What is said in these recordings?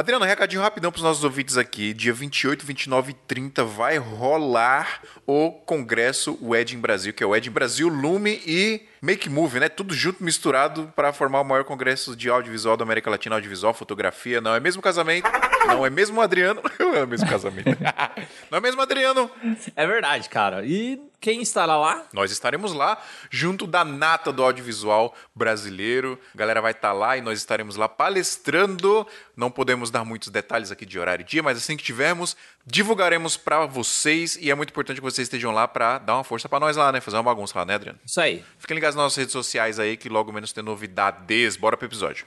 Adriano, recadinho rapidão pros nossos ouvintes aqui. Dia 28, 29 e 30 vai rolar o congresso Wedding Brasil, que é o Wedding Brasil, Lume e Make Move, né? Tudo junto, misturado para formar o maior congresso de audiovisual da América Latina, audiovisual, fotografia. Não é mesmo casamento? Não é mesmo Adriano? Não é mesmo casamento. Não é mesmo Adriano? É verdade, cara. E quem estará lá? Nós estaremos lá, junto da nata do audiovisual brasileiro. A galera vai estar lá e nós estaremos lá palestrando. Não podemos dar muitos detalhes aqui de horário e dia, mas assim que tivermos, divulgaremos para vocês. E é muito importante que vocês estejam lá para dar uma força para nós lá, né? Fazer uma bagunça lá, né, Adriano? Isso aí. Fiquem ligados nas nossas redes sociais aí, que logo menos tem novidades. Bora pro episódio.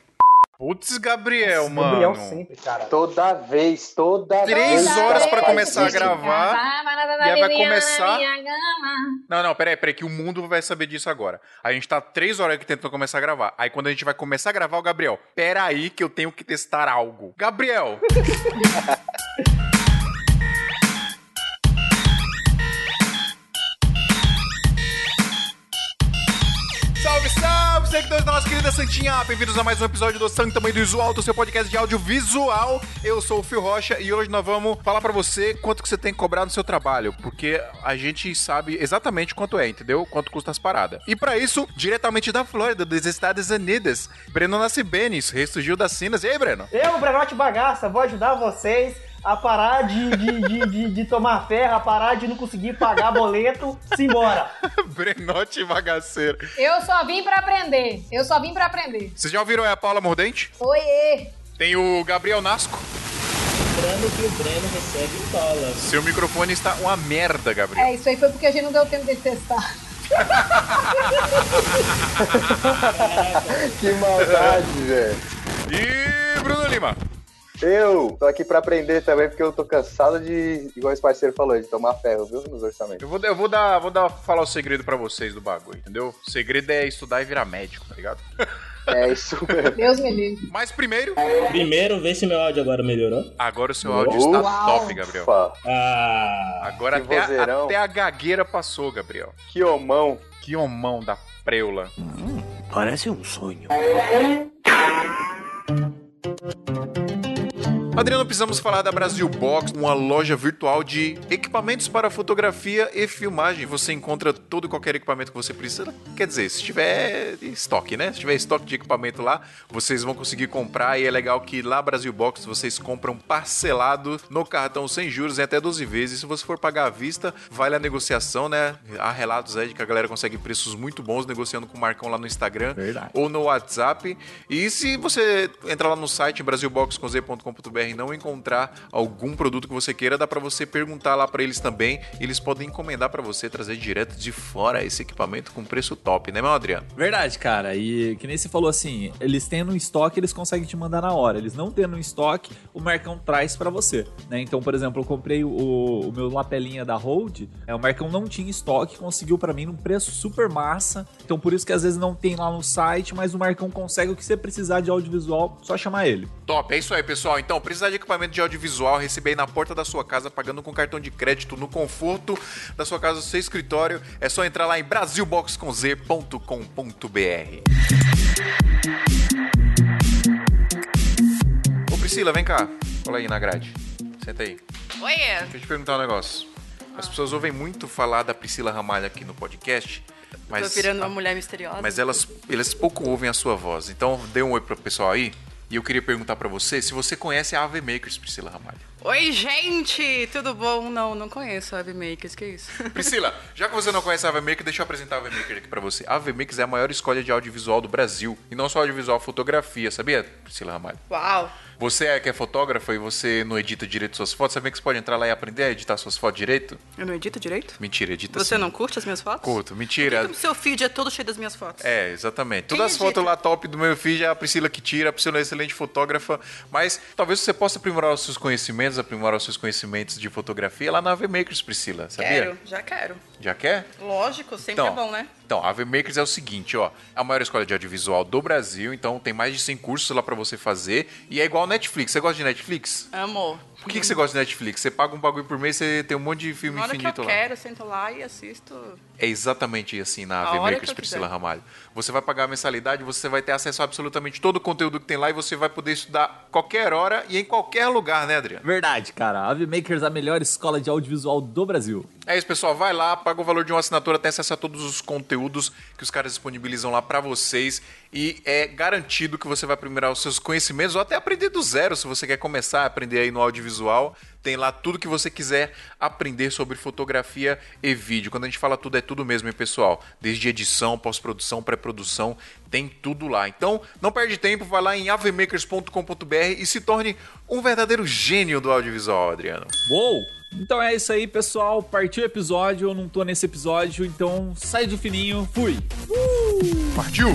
Putz, Gabriel, mano. Gabriel sempre, cara. Toda vez, toda Três vez. horas pra cara. começar a gravar. E aí vai começar. Não, não, peraí, peraí, que o mundo vai saber disso agora. A gente tá três horas aqui tentando começar a gravar. Aí quando a gente vai começar a gravar, o Gabriel, peraí que eu tenho que testar algo. Gabriel! seguidores da nossa querida Santinha! Bem-vindos a mais um episódio do Santo Tamanho do Visual, do seu podcast de audiovisual. Eu sou o Fio Rocha e hoje nós vamos falar pra você quanto que você tem que cobrar no seu trabalho, porque a gente sabe exatamente quanto é, entendeu? Quanto custa as paradas. E pra isso, diretamente da Flórida, dos Estados Unidos, Breno Nascibenes, ressurgiu das Cinas. E aí, Breno? Eu, Brenote Bagaça, vou ajudar vocês a parar de, de, de, de, de tomar ferro, a parar de não conseguir pagar boleto, simbora. Brenote Bagaceiro. Eu só vim pra aprender. Eu só vim pra aprender. Vocês já ouviram a Paula Mordente? Oiê! Tem o Gabriel Nasco. Lembrando que o Breno recebe em dólar. Seu microfone está uma merda, Gabriel. É, isso aí foi porque a gente não deu tempo de testar. Que maldade, velho. E Bruno Lima. Eu tô aqui pra aprender também, porque eu tô cansado de, igual esse parceiro falou, de tomar ferro, viu? Nos orçamentos. Eu vou, eu vou dar, vou dar, falar o segredo pra vocês do bagulho, entendeu? O segredo é estudar e virar médico, tá ligado? É isso mesmo. Deus me livre. Mas primeiro, Primeiro, vê se meu áudio agora melhorou. agora o seu áudio está Uau. top, Gabriel. Ah, Agora até a, até a gagueira passou, Gabriel. que homão. Que homão da preula. Parece um sonho. Adriano, precisamos falar da Brasil Box, uma loja virtual de equipamentos para fotografia e filmagem. Você encontra todo e qualquer equipamento que você precisa. Quer dizer, se tiver estoque, né? Se tiver estoque de equipamento lá, vocês vão conseguir comprar. E é legal que lá Brasil Box vocês compram parcelado no cartão sem juros em até 12 vezes. Se você for pagar à vista, vale a negociação, né? Há relatos aí de que a galera consegue preços muito bons negociando com o Marcão lá no Instagram Verdade. ou no WhatsApp. E se você entrar lá no site brasilboxconz.com.br e não encontrar algum produto que você queira, dá pra você perguntar lá pra eles também. Eles podem encomendar pra você trazer direto de fora esse equipamento com preço top, né, meu Adriano? Verdade, cara. E que nem você falou assim, eles tendo um estoque, eles conseguem te mandar na hora. Eles não tendo um estoque, o Marcão traz pra você, né? Então, por exemplo, eu comprei o, o meu lapelinha da Hold, é, o Marcão não tinha estoque, conseguiu pra mim num preço super massa. Então, por isso que às vezes não tem lá no site, mas o Marcão consegue o que você precisar de audiovisual, só chamar ele. Top, é isso aí, pessoal. Então, precisar de equipamento de audiovisual, receber aí na porta da sua casa, pagando com cartão de crédito, no conforto da sua casa, do seu escritório. É só entrar lá em brasilboxconz.com.br. Ô Priscila, vem cá. Cola aí na grade. Senta aí. Oiê! Deixa eu te perguntar um negócio. As pessoas ouvem muito falar da Priscila Ramalho aqui no podcast, Tô mas, virando uma mulher misteriosa. mas elas, elas pouco ouvem a sua voz. Então, dê um oi pro pessoal aí. E eu queria perguntar pra você se você conhece a Ave Makers, Priscila Ramalho. Oi, gente! Tudo bom? Não, não conheço a Ave Makers, que isso? Priscila, já que você não conhece a Ave Maker, deixa eu apresentar a Ave Maker aqui pra você. A Ave Makers é a maior escolha de audiovisual do Brasil. E não só audiovisual, fotografia, sabia, Priscila Ramalho? Uau! Você é que é fotógrafa e você não edita direito suas fotos, sabia que você pode entrar lá e aprender a editar suas fotos direito? Eu não edito direito? Mentira, edita Você sim. não curte as minhas fotos? Curto, mentira. O seu feed é todo cheio das minhas fotos. É, exatamente. Quem Todas as edita? fotos lá top do meu feed é a Priscila que tira, a Priscila é excelente fotógrafa, mas talvez você possa aprimorar os seus conhecimentos, aprimorar os seus conhecimentos de fotografia lá na AV Makers, Priscila, sabia? Quero, já quero. Já quer? Lógico, sempre Então, é bom, né? Então a Makers é o seguinte, ó. É a maior escola de audiovisual do Brasil, então tem mais de 100 cursos lá pra você fazer. E é igual Netflix. Você gosta de Netflix? Amor. Por que, que você gosta de Netflix? Você paga um bagulho por mês, você tem um monte de filme Na hora que eu infinito lá. quero, eu sento lá e assisto. É exatamente assim na AV Makers, Priscila quiser. Ramalho. Você vai pagar a mensalidade, você vai ter acesso a absolutamente todo o conteúdo que tem lá e você vai poder estudar qualquer hora e em qualquer lugar, né, Adriano? Verdade, cara. A Ave Makers é a melhor escola de audiovisual do Brasil. É isso, pessoal. Vai lá, paga o valor de uma assinatura, tem acesso a todos os conteúdos que os caras disponibilizam lá pra vocês. E é garantido que você vai aprimorar os seus conhecimentos ou até aprender do zero, se você quer começar a aprender aí no audiovisual. Tem lá tudo que você quiser aprender sobre fotografia e vídeo. Quando a gente fala tudo, é tudo mesmo, hein, pessoal? Desde edição, pós-produção, pré-produção, tem tudo lá. Então, não perde tempo, vai lá em avemakers.com.br e se torne um verdadeiro gênio do audiovisual, Adriano. Uou! Então é isso aí, pessoal. Partiu o episódio, eu não tô nesse episódio, então sai de fininho, fui! Partiu!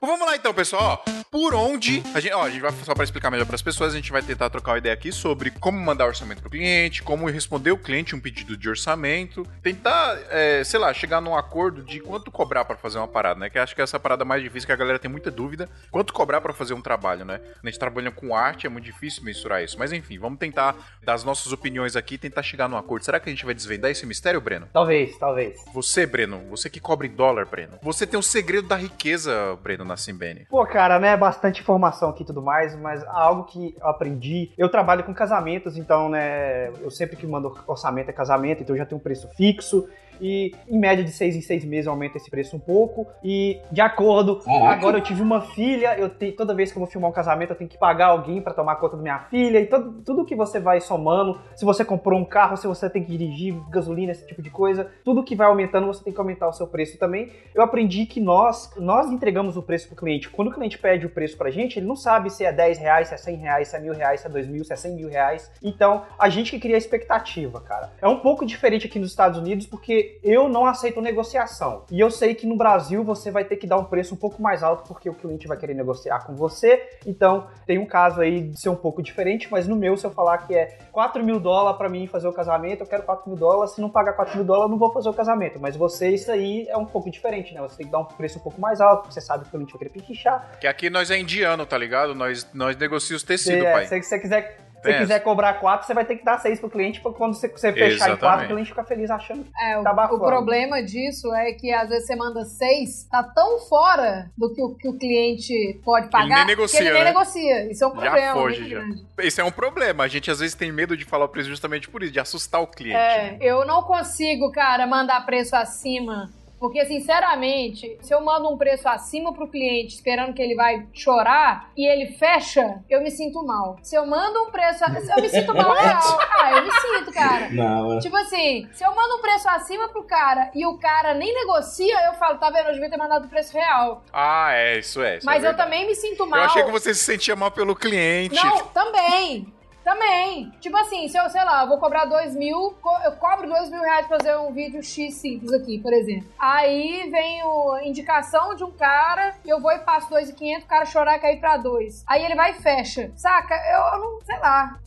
Vamos lá então, pessoal. Por onde a gente, ó, a gente vai só para explicar melhor para as pessoas, a gente vai tentar trocar uma ideia aqui sobre como mandar orçamento para o cliente, como responder o cliente um pedido de orçamento, tentar, é, sei lá, chegar num acordo de quanto cobrar para fazer uma parada, né? Que acho que essa parada mais difícil que a galera tem muita dúvida, quanto cobrar para fazer um trabalho, né? A gente trabalha com arte, é muito difícil mensurar isso, mas enfim, vamos tentar dar as nossas opiniões aqui, tentar chegar num acordo. Será que a gente vai desvendar esse mistério, Breno? Talvez, talvez. Você, Breno, você que cobra em dólar, Breno. Você tem o segredo da riqueza, Breno, na Simbene. Pô, cara, né, bastante informação aqui e tudo mais, mas algo que eu aprendi, eu trabalho com casamentos, então, né, eu sempre que mando orçamento é casamento, então eu já tenho um preço fixo, e em média de seis em seis meses aumenta esse preço um pouco, e de acordo, Caraca. agora eu tive uma filha, eu tenho, toda vez que eu vou filmar um casamento eu tenho que pagar alguém pra tomar conta da minha filha, e todo, tudo que você vai somando, se você comprou um carro, se você tem que dirigir, gasolina, esse tipo de coisa, tudo que vai aumentando você tem que aumentar o seu preço também. Eu aprendi que nós, nós entregamos o preço pro cliente. Quando o cliente pede o preço pra gente, ele não sabe se é 10 reais, se é 100 reais, se é mil reais, se é 2 mil, se é 100 mil reais. Então, a gente que cria a expectativa, cara. É um pouco diferente aqui nos Estados Unidos, porque eu não aceito negociação. E eu sei que no Brasil você vai ter que dar um preço um pouco mais alto, porque o cliente vai querer negociar com você. Então, tem um caso aí de ser um pouco diferente, mas no meu, se eu falar que é 4 mil dólares pra mim fazer o casamento, eu quero 4 mil dólares. Se não pagar 4 mil dólares, eu não vou fazer o casamento. Mas você, isso aí é um pouco diferente, né? Você tem que dar um preço um pouco mais alto, porque você sabe que o cliente vai querer pichichar. Que aqui nós é indiano, tá ligado? Nós, nós negociamos tecido, Se, pai. é, se você quiser, você quiser cobrar 4, você vai ter que dar 6 pro cliente, pra quando você, você fechar em 4, Exatamente. o cliente fica feliz achando que É, o, Tá o bafando. problema disso é que às vezes você manda seis, tá tão fora do que o, que o cliente pode pagar nem negocia, que ele nem né? negocia. Isso é um Já problema foge, já. Esse é um problema. A gente às vezes tem medo de falar o preço justamente por isso, de assustar o cliente. É, eu não consigo, cara, mandar preço acima. Porque, sinceramente, se eu mando um preço acima pro cliente esperando que ele vai chorar e ele fecha, eu me sinto mal. Se eu mando um preço. a- Eu me sinto mal real. Ah, eu me sinto, cara. Não, é. Tipo assim, se eu mando um preço acima pro cara e o cara nem negocia, eu falo, tá vendo? Eu devia ter mandado o preço real. Ah, é, isso é. isso Mas é eu também me sinto mal. Eu achei que você se sentia mal pelo cliente. Não, também. Também. Tipo assim, se eu, sei lá, eu vou cobrar dois mil, eu cobro dois mil reais pra fazer um vídeo X simples aqui, por exemplo. Aí vem o indicação de um cara, eu vou e passo dois e quinhentos, o cara chorar e cair pra dois. Aí ele vai e fecha. Saca? Eu, eu não, sei lá.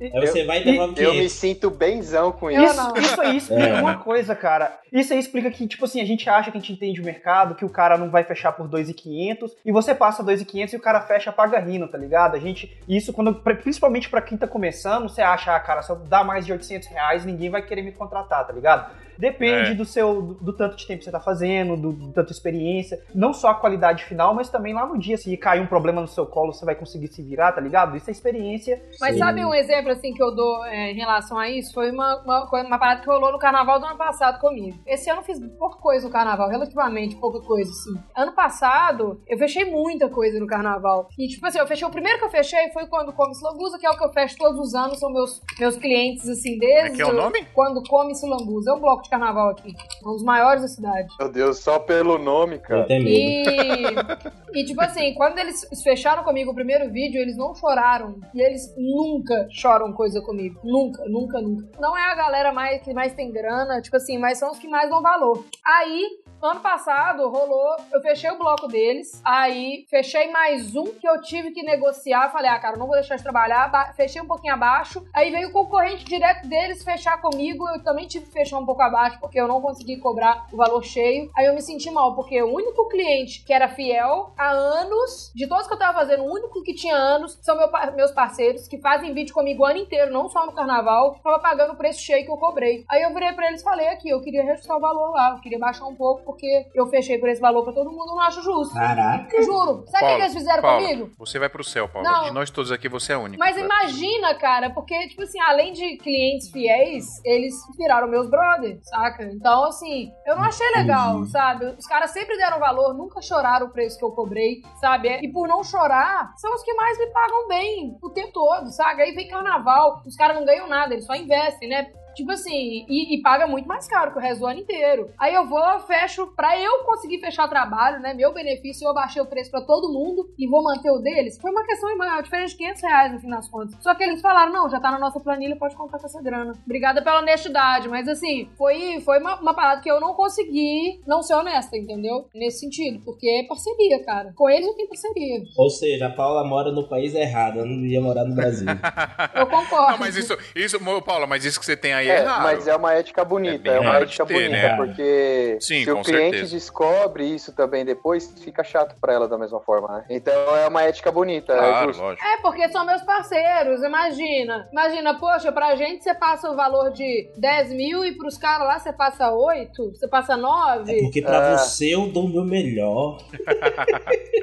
Aí você vai e devolve Eu me 500. sinto benzão com Eu isso. não. Isso aí explica É. uma coisa, cara. Isso aí explica que, tipo assim, a gente acha que a gente entende o mercado, que o cara não vai fechar por 2,500 e você passa 2,500 e o cara fecha, paga rindo, tá ligado? A gente, isso quando, principalmente pra quem tá começando, você acha, ah, cara, se eu dar mais de 800 reais, ninguém vai querer me contratar, tá ligado? Depende É. do seu, do, do tanto de tempo que você tá fazendo, do, do tanto de experiência, não só a qualidade final, mas também lá no dia, se cair um problema no seu colo, você vai conseguir se virar, tá ligado? Isso é experiência. Mas Sim. sabe um exemplo assim que eu dou é, em relação a isso? Foi uma, uma, coisa- uma parada que rolou no carnaval do ano passado comigo. Esse ano eu fiz pouca coisa no carnaval, relativamente pouca coisa, assim. Ano passado, eu fechei muita coisa no carnaval. E, tipo assim, eu fechei. O primeiro que eu fechei foi quando Come Lambuza, que é o que eu fecho todos os anos, são meus, meus clientes, assim, é desde. que é o nome? Quando Come Lambuza. É um bloco de carnaval aqui. Um dos maiores da cidade. Meu Deus, só pelo nome, cara. E, e, tipo assim, quando eles fecharam comigo o primeiro vídeo, eles não choraram. E eles nunca choram coisa comigo. Nunca, nunca, nunca. Não é a galera mais, que mais tem grana, tipo assim, mas são os que mais dão valor. Aí, Ano passado rolou, eu fechei o bloco deles, aí fechei mais um que eu tive que negociar. Falei, ah, cara, não vou deixar de trabalhar. ba- Fechei um pouquinho abaixo. Aí veio o concorrente direto deles fechar comigo. Eu também tive que fechar um pouco abaixo, porque eu não consegui cobrar o valor cheio. Aí eu me senti mal, porque o único cliente que era fiel há anos, de todos que eu tava fazendo, o único que tinha anos são meu meus parceiros, que fazem vídeo comigo o ano inteiro, não só no carnaval, tava pagando o preço cheio que eu cobrei. Aí eu virei pra eles e falei aqui, eu queria reajustar o valor lá, eu queria baixar um pouco, porque eu fechei por esse valor pra todo mundo, eu não acho justo. Caraca. Juro. Sabe o que eles fizeram Paulo, comigo? Você vai pro céu, Paulo. Não. De nós todos aqui, você é a única. Mas Vai. imagina, cara, porque, tipo assim, além de clientes fiéis, eles viraram meus brothers, saca? Então, assim, eu não achei legal, Entendi. sabe? Os caras sempre deram valor, nunca choraram o preço que eu cobrei, sabe? E por não chorar, são os que mais me pagam bem o tempo todo, sabe? Aí vem carnaval, os caras não ganham nada, eles só investem, né? Tipo assim, e, e paga muito mais caro que o resto do ano inteiro. Aí eu vou, fecho, pra eu conseguir fechar trabalho, né? Meu benefício, eu abaixei o preço pra todo mundo e vou manter o deles. Foi uma questão uma diferença de 500 reais no fim das contas. Só que eles falaram, não, já tá na nossa planilha, pode contar com essa grana. Obrigada pela honestidade, mas assim, foi, foi uma, uma parada que eu não consegui não ser honesta, entendeu? Nesse sentido, porque é parceria, cara. Com eles eu tenho parceria. Ou seja, a Paula mora no país errado, ela não devia morar no Brasil. Eu concordo. Não, mas isso, isso, Paulo, mas isso que você tem aí é, É, raro. mas é uma ética bonita, É é, uma ética ter, bonita, né? porque Sim, se o cliente certeza. descobre isso também depois, fica chato pra ela da mesma forma, né? Então é uma ética bonita, é Claro, justo. lógico. É, porque são meus parceiros, imagina. Imagina, poxa, pra gente você passa o valor de 10 mil e pros caras lá você passa 8, você passa 9. É porque pra Ah. você eu dou o meu melhor.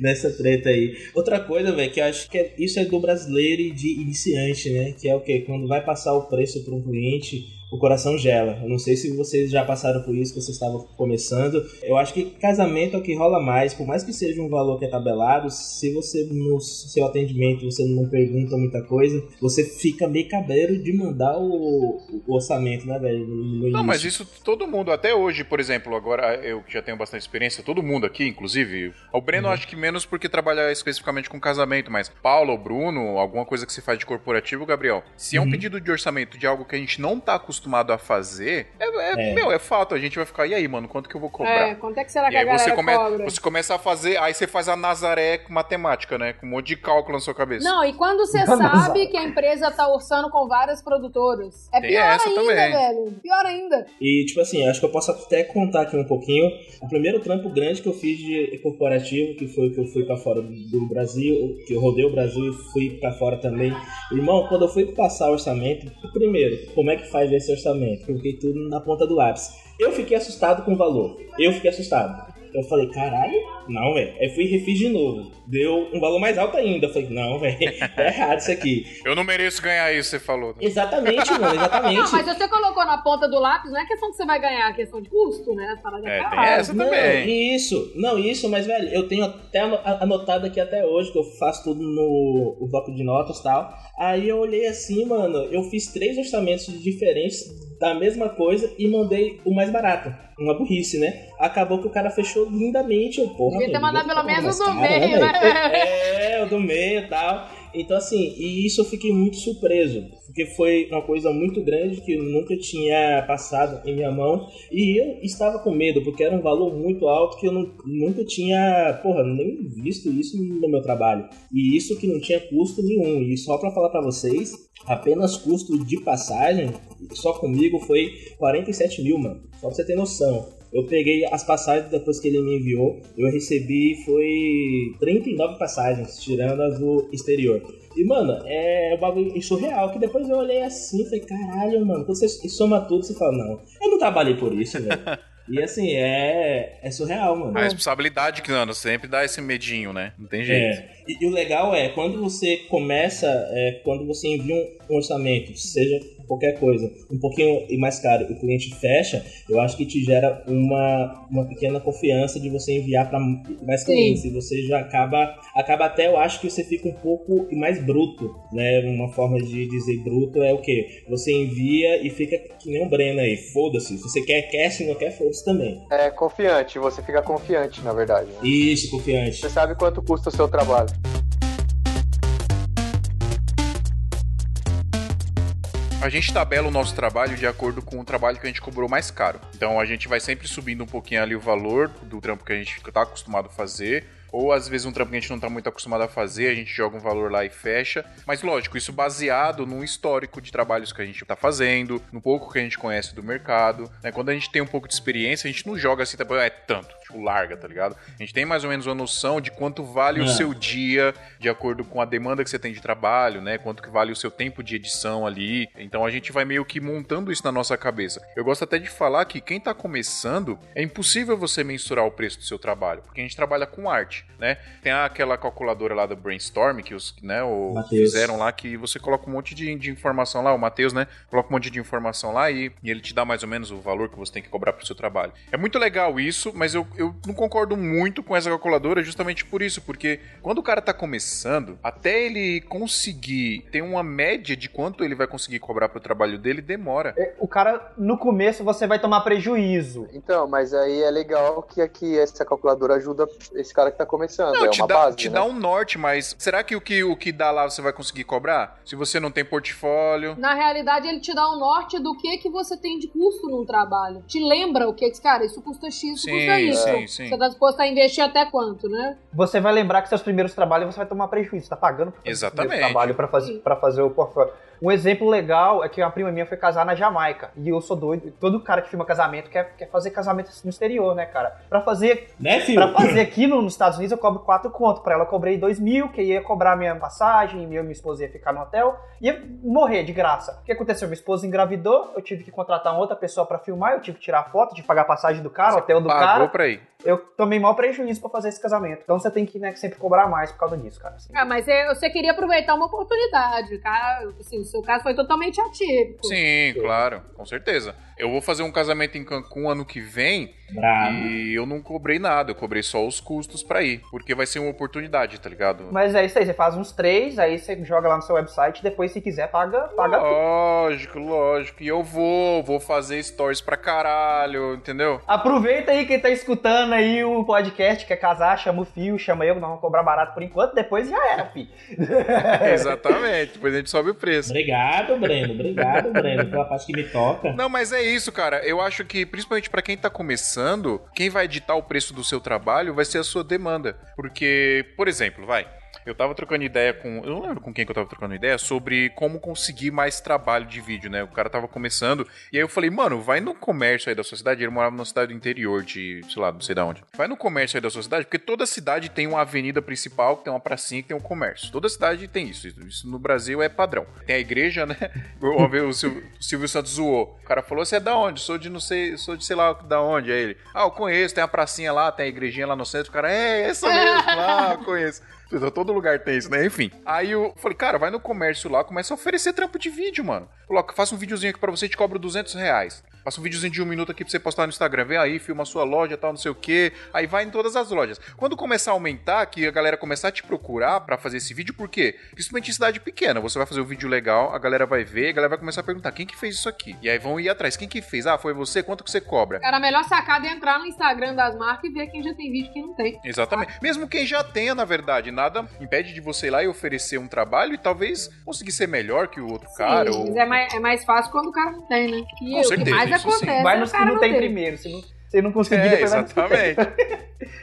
Nessa treta aí. Outra coisa, velho, que eu acho que é- isso é do brasileiro e de iniciante, né? Que é o quê? Quando vai passar o preço para um cliente, o coração gela. Eu não sei se vocês já passaram por isso, que vocês estavam começando. Eu acho que casamento é o que rola mais, por mais que seja um valor que é tabelado, se você no seu atendimento você não pergunta muita coisa, você fica meio cabreiro de mandar o, o orçamento, né, velho? Não, mas isso todo mundo, até hoje, por exemplo, agora eu que já tenho bastante experiência, todo mundo aqui, inclusive, o Breno acho que menos porque trabalha especificamente com casamento, mas Paulo, Bruno, alguma coisa que se faz de corporativo, Gabriel, se é um Uhum. pedido de orçamento de algo que a gente não tá acostumado a fazer, é, é- É. meu, é fato, a gente vai ficar, e aí, mano, quanto que eu vou cobrar? É, quanto é que será que E a aí você, come- cobra? você começa a fazer, aí você faz a Nazaré com matemática, né? Com um monte de cálculo na sua cabeça. Não, e quando você sabe que a empresa tá orçando com várias produtoras, é Tem pior essa ainda, também. velho. Pior ainda. E, tipo assim, acho que eu posso até contar aqui um pouquinho. O primeiro trampo grande que eu fiz de corporativo, que foi que eu fui pra fora do Brasil, que eu rodei o Brasil e fui pra fora também. Irmão, quando eu fui passar orçamento, primeiro, como é que faz esse orçamento? Eu fiquei tudo na ponta do lápis. Eu fiquei assustado com o valor. Eu fiquei assustado. Eu falei, caralho, não, velho. Aí fui e refiz de novo. Deu um valor mais alto ainda. Eu falei, não, velho, tá errado isso aqui. Eu não mereço ganhar isso, você falou. né? Exatamente, mano, exatamente. Não, mas você colocou na ponta do lápis, não é questão que você vai ganhar, é questão de custo, né? Paradas É, tem essa não, também. Isso, não, isso, mas, velho, eu tenho até ano- anotado aqui até hoje, que eu faço tudo no o bloco de notas e tal. Aí eu olhei assim, mano, eu fiz três orçamentos diferentes da mesma coisa e mandei o mais barato. Uma burrice, né? Acabou que o cara fechou lindamente. Eu, porra, Devia ter mandado pelo menos o do meio, né? É, o do meio e tal. Então, assim, e isso eu fiquei muito surpreso. Porque foi uma coisa muito grande que eu nunca tinha passado em minha mão. E eu estava com medo, porque era um valor muito alto que eu não- nunca tinha, porra, nem visto isso no meu trabalho. E isso que não tinha custo nenhum. E só pra falar pra vocês, apenas custo de passagem, só comigo foi 47 mil, mano. Só pra você ter noção. Eu peguei as passagens depois que ele me enviou. Eu recebi foi 39 passagens, tirando as do exterior. E, mano, é um bagulho surreal. Que depois eu olhei assim e falei, caralho, mano. Quando você soma tudo, você fala, não, eu não trabalhei por isso, velho. e assim, é, é surreal, mano. A responsabilidade que, mano, sempre dá esse medinho, né? Não tem jeito. É. E, e o legal é, quando você começa, é, quando você envia um orçamento, seja qualquer coisa, um pouquinho mais caro, o cliente fecha, eu acho que te gera uma, uma pequena confiança de você enviar para mais clientes. E você já acaba, acaba até, eu acho que você fica um pouco mais bruto, né? Uma forma de dizer bruto é o quê? Você envia e fica que nem um Breno aí, foda-se. Se você quer, quer, se não quer, foda-se também. É confiante, você fica confiante, na verdade. né? Isso, confiante. Você sabe quanto custa o seu trabalho. A gente tabela o nosso trabalho de acordo com o trabalho que a gente cobrou mais caro. Então a gente vai sempre subindo um pouquinho ali o valor do trampo que a gente tá acostumado a fazer. Ou às vezes um trampo que a gente não tá muito acostumado a fazer, a gente joga um valor lá e fecha. Mas lógico, isso baseado num histórico de trabalhos que a gente tá fazendo, no pouco que a gente conhece do mercado. né? Quando a gente tem um pouco de experiência, a gente não joga assim, tá, é tanto, tipo, larga, tá ligado? A gente tem mais ou menos uma noção de quanto vale o É. seu dia, de acordo com a demanda que você tem de trabalho, né? Quanto que vale o seu tempo de edição ali. Então a gente vai meio que montando isso na nossa cabeça. Eu gosto até de falar que quem tá começando, é impossível você mensurar o preço do seu trabalho, porque a gente trabalha com arte, né? Tem aquela calculadora lá do Brainstorm que os, né, o, Mateus. fizeram lá que você coloca um monte de, de informação lá, o Matheus, né? Coloca um monte de informação lá e, e ele te dá mais ou menos o valor que você tem que cobrar pro seu trabalho. É muito legal isso, mas eu, eu não concordo muito com essa calculadora justamente por isso, porque quando o cara tá começando, até ele conseguir ter uma média de quanto ele vai conseguir cobrar pro trabalho dele, demora. O cara, no começo, você vai tomar prejuízo. Então, mas aí é legal que aqui essa calculadora ajuda esse cara que tá começando. Não, é te, uma dá, base, te né? dá um norte, mas será que o, que o que dá lá você vai conseguir cobrar? Se você não tem portfólio. Na realidade, ele te dá um norte do que que você tem de custo num trabalho. Te lembra o que que, cara, isso custa X, isso Sim, custa isso. sim, sim. Você tá disposto a investir até quanto, né? Você vai lembrar que seus primeiros trabalhos você vai tomar prejuízo. Você tá pagando por fazer Exatamente. trabalho pra fazer, pra fazer o portfólio. Um exemplo legal é que uma prima minha foi casar na Jamaica. E eu sou doido. Todo cara que filma casamento quer, quer fazer casamento no exterior, né, cara? Pra fazer Né, filho? Pra fazer aqui no- nos Estados Unidos eu cobro 4 conto. Pra ela eu cobrei 2 mil, que ia cobrar minha passagem, eu e minha esposa ia ficar no hotel. Ia morrer de graça. O que aconteceu? Minha esposa engravidou, eu tive que contratar uma outra pessoa pra filmar, eu tive que tirar foto, de pagar a passagem do cara, hotel do Pagou cara. pra ir. Eu tomei maior prejuízo pra fazer esse casamento. Então você tem que né, sempre cobrar mais por causa disso, cara. assim. Ah, mas você queria aproveitar uma oportunidade, cara. Assim, o seu caso foi totalmente atípico. Sim, claro, com certeza. Eu vou fazer um casamento em Cancún ano que vem Bravo. e eu não cobrei nada, eu cobrei só os custos pra ir, porque vai ser uma oportunidade, tá ligado? Mas é isso aí, você faz uns três, aí você joga lá no seu website, depois se quiser paga, paga tudo. Lógico, lógico. E eu vou, vou fazer stories pra caralho, entendeu? Aproveita aí quem tá escutando aí o podcast, quer casar, chama o Fio, chama eu, nós vamos cobrar barato por enquanto, depois já era, fi. Exatamente, depois a gente sobe o preço. Obrigado, Breno. Obrigado, Breno, pela parte que me toca. Não, mas é isso, cara. Eu acho que, principalmente pra quem tá começando, quem vai ditar o preço do seu trabalho vai ser a sua demanda. Porque, por exemplo, vai. Eu tava trocando ideia com. Eu não lembro com quem que eu tava trocando ideia sobre como conseguir mais trabalho de vídeo, né? O cara tava começando. E aí eu falei, mano, vai no comércio aí da sua cidade. Ele morava numa cidade do interior de, sei lá, não sei da onde. Vai no comércio aí da sua cidade, porque toda cidade tem uma avenida principal, que tem uma pracinha, que tem um comércio. Toda cidade tem isso. Isso no Brasil é padrão. Tem a igreja, né? Uma vez o Sil- o Silvio Santos zoou. O cara falou: Você é da onde? Sou de não sei, sou de sei lá da onde. Aí ele, ah, eu conheço, tem a pracinha lá, tem a igrejinha lá no centro. O cara, é, essa mesmo, lá, eu conheço. Todo lugar tem isso, né? Enfim. Aí eu falei, cara, vai no comércio lá, começa a oferecer trampo de vídeo, mano. Coloca, faça um videozinho aqui pra você, te cobro 200 reais. Faça um videozinho de um minuto aqui pra você postar no Instagram. Vem aí, filma a sua loja, tal, não sei o quê. Aí vai em todas as lojas. Quando começar a aumentar, que a galera começar a te procurar pra fazer esse vídeo, por quê? Principalmente em cidade pequena. Você vai fazer um vídeo legal, a galera vai ver, a galera vai começar a perguntar, quem que fez isso aqui? E aí vão ir atrás. Quem que fez? Ah, foi você? Quanto que você cobra? Cara, a melhor sacada é entrar no Instagram das marcas e ver quem já tem vídeo e quem não tem. Exatamente. Mesmo quem já tenha, na verdade, nada impede de você ir lá e oferecer um trabalho e talvez conseguir ser melhor que o outro cara. Sim, ou... mas é mais, é mais fácil quando o cara não tem, né? E Com o que certeza, acontece Vai é nos que não tem primeiro, se não, se não conseguir, É, exatamente.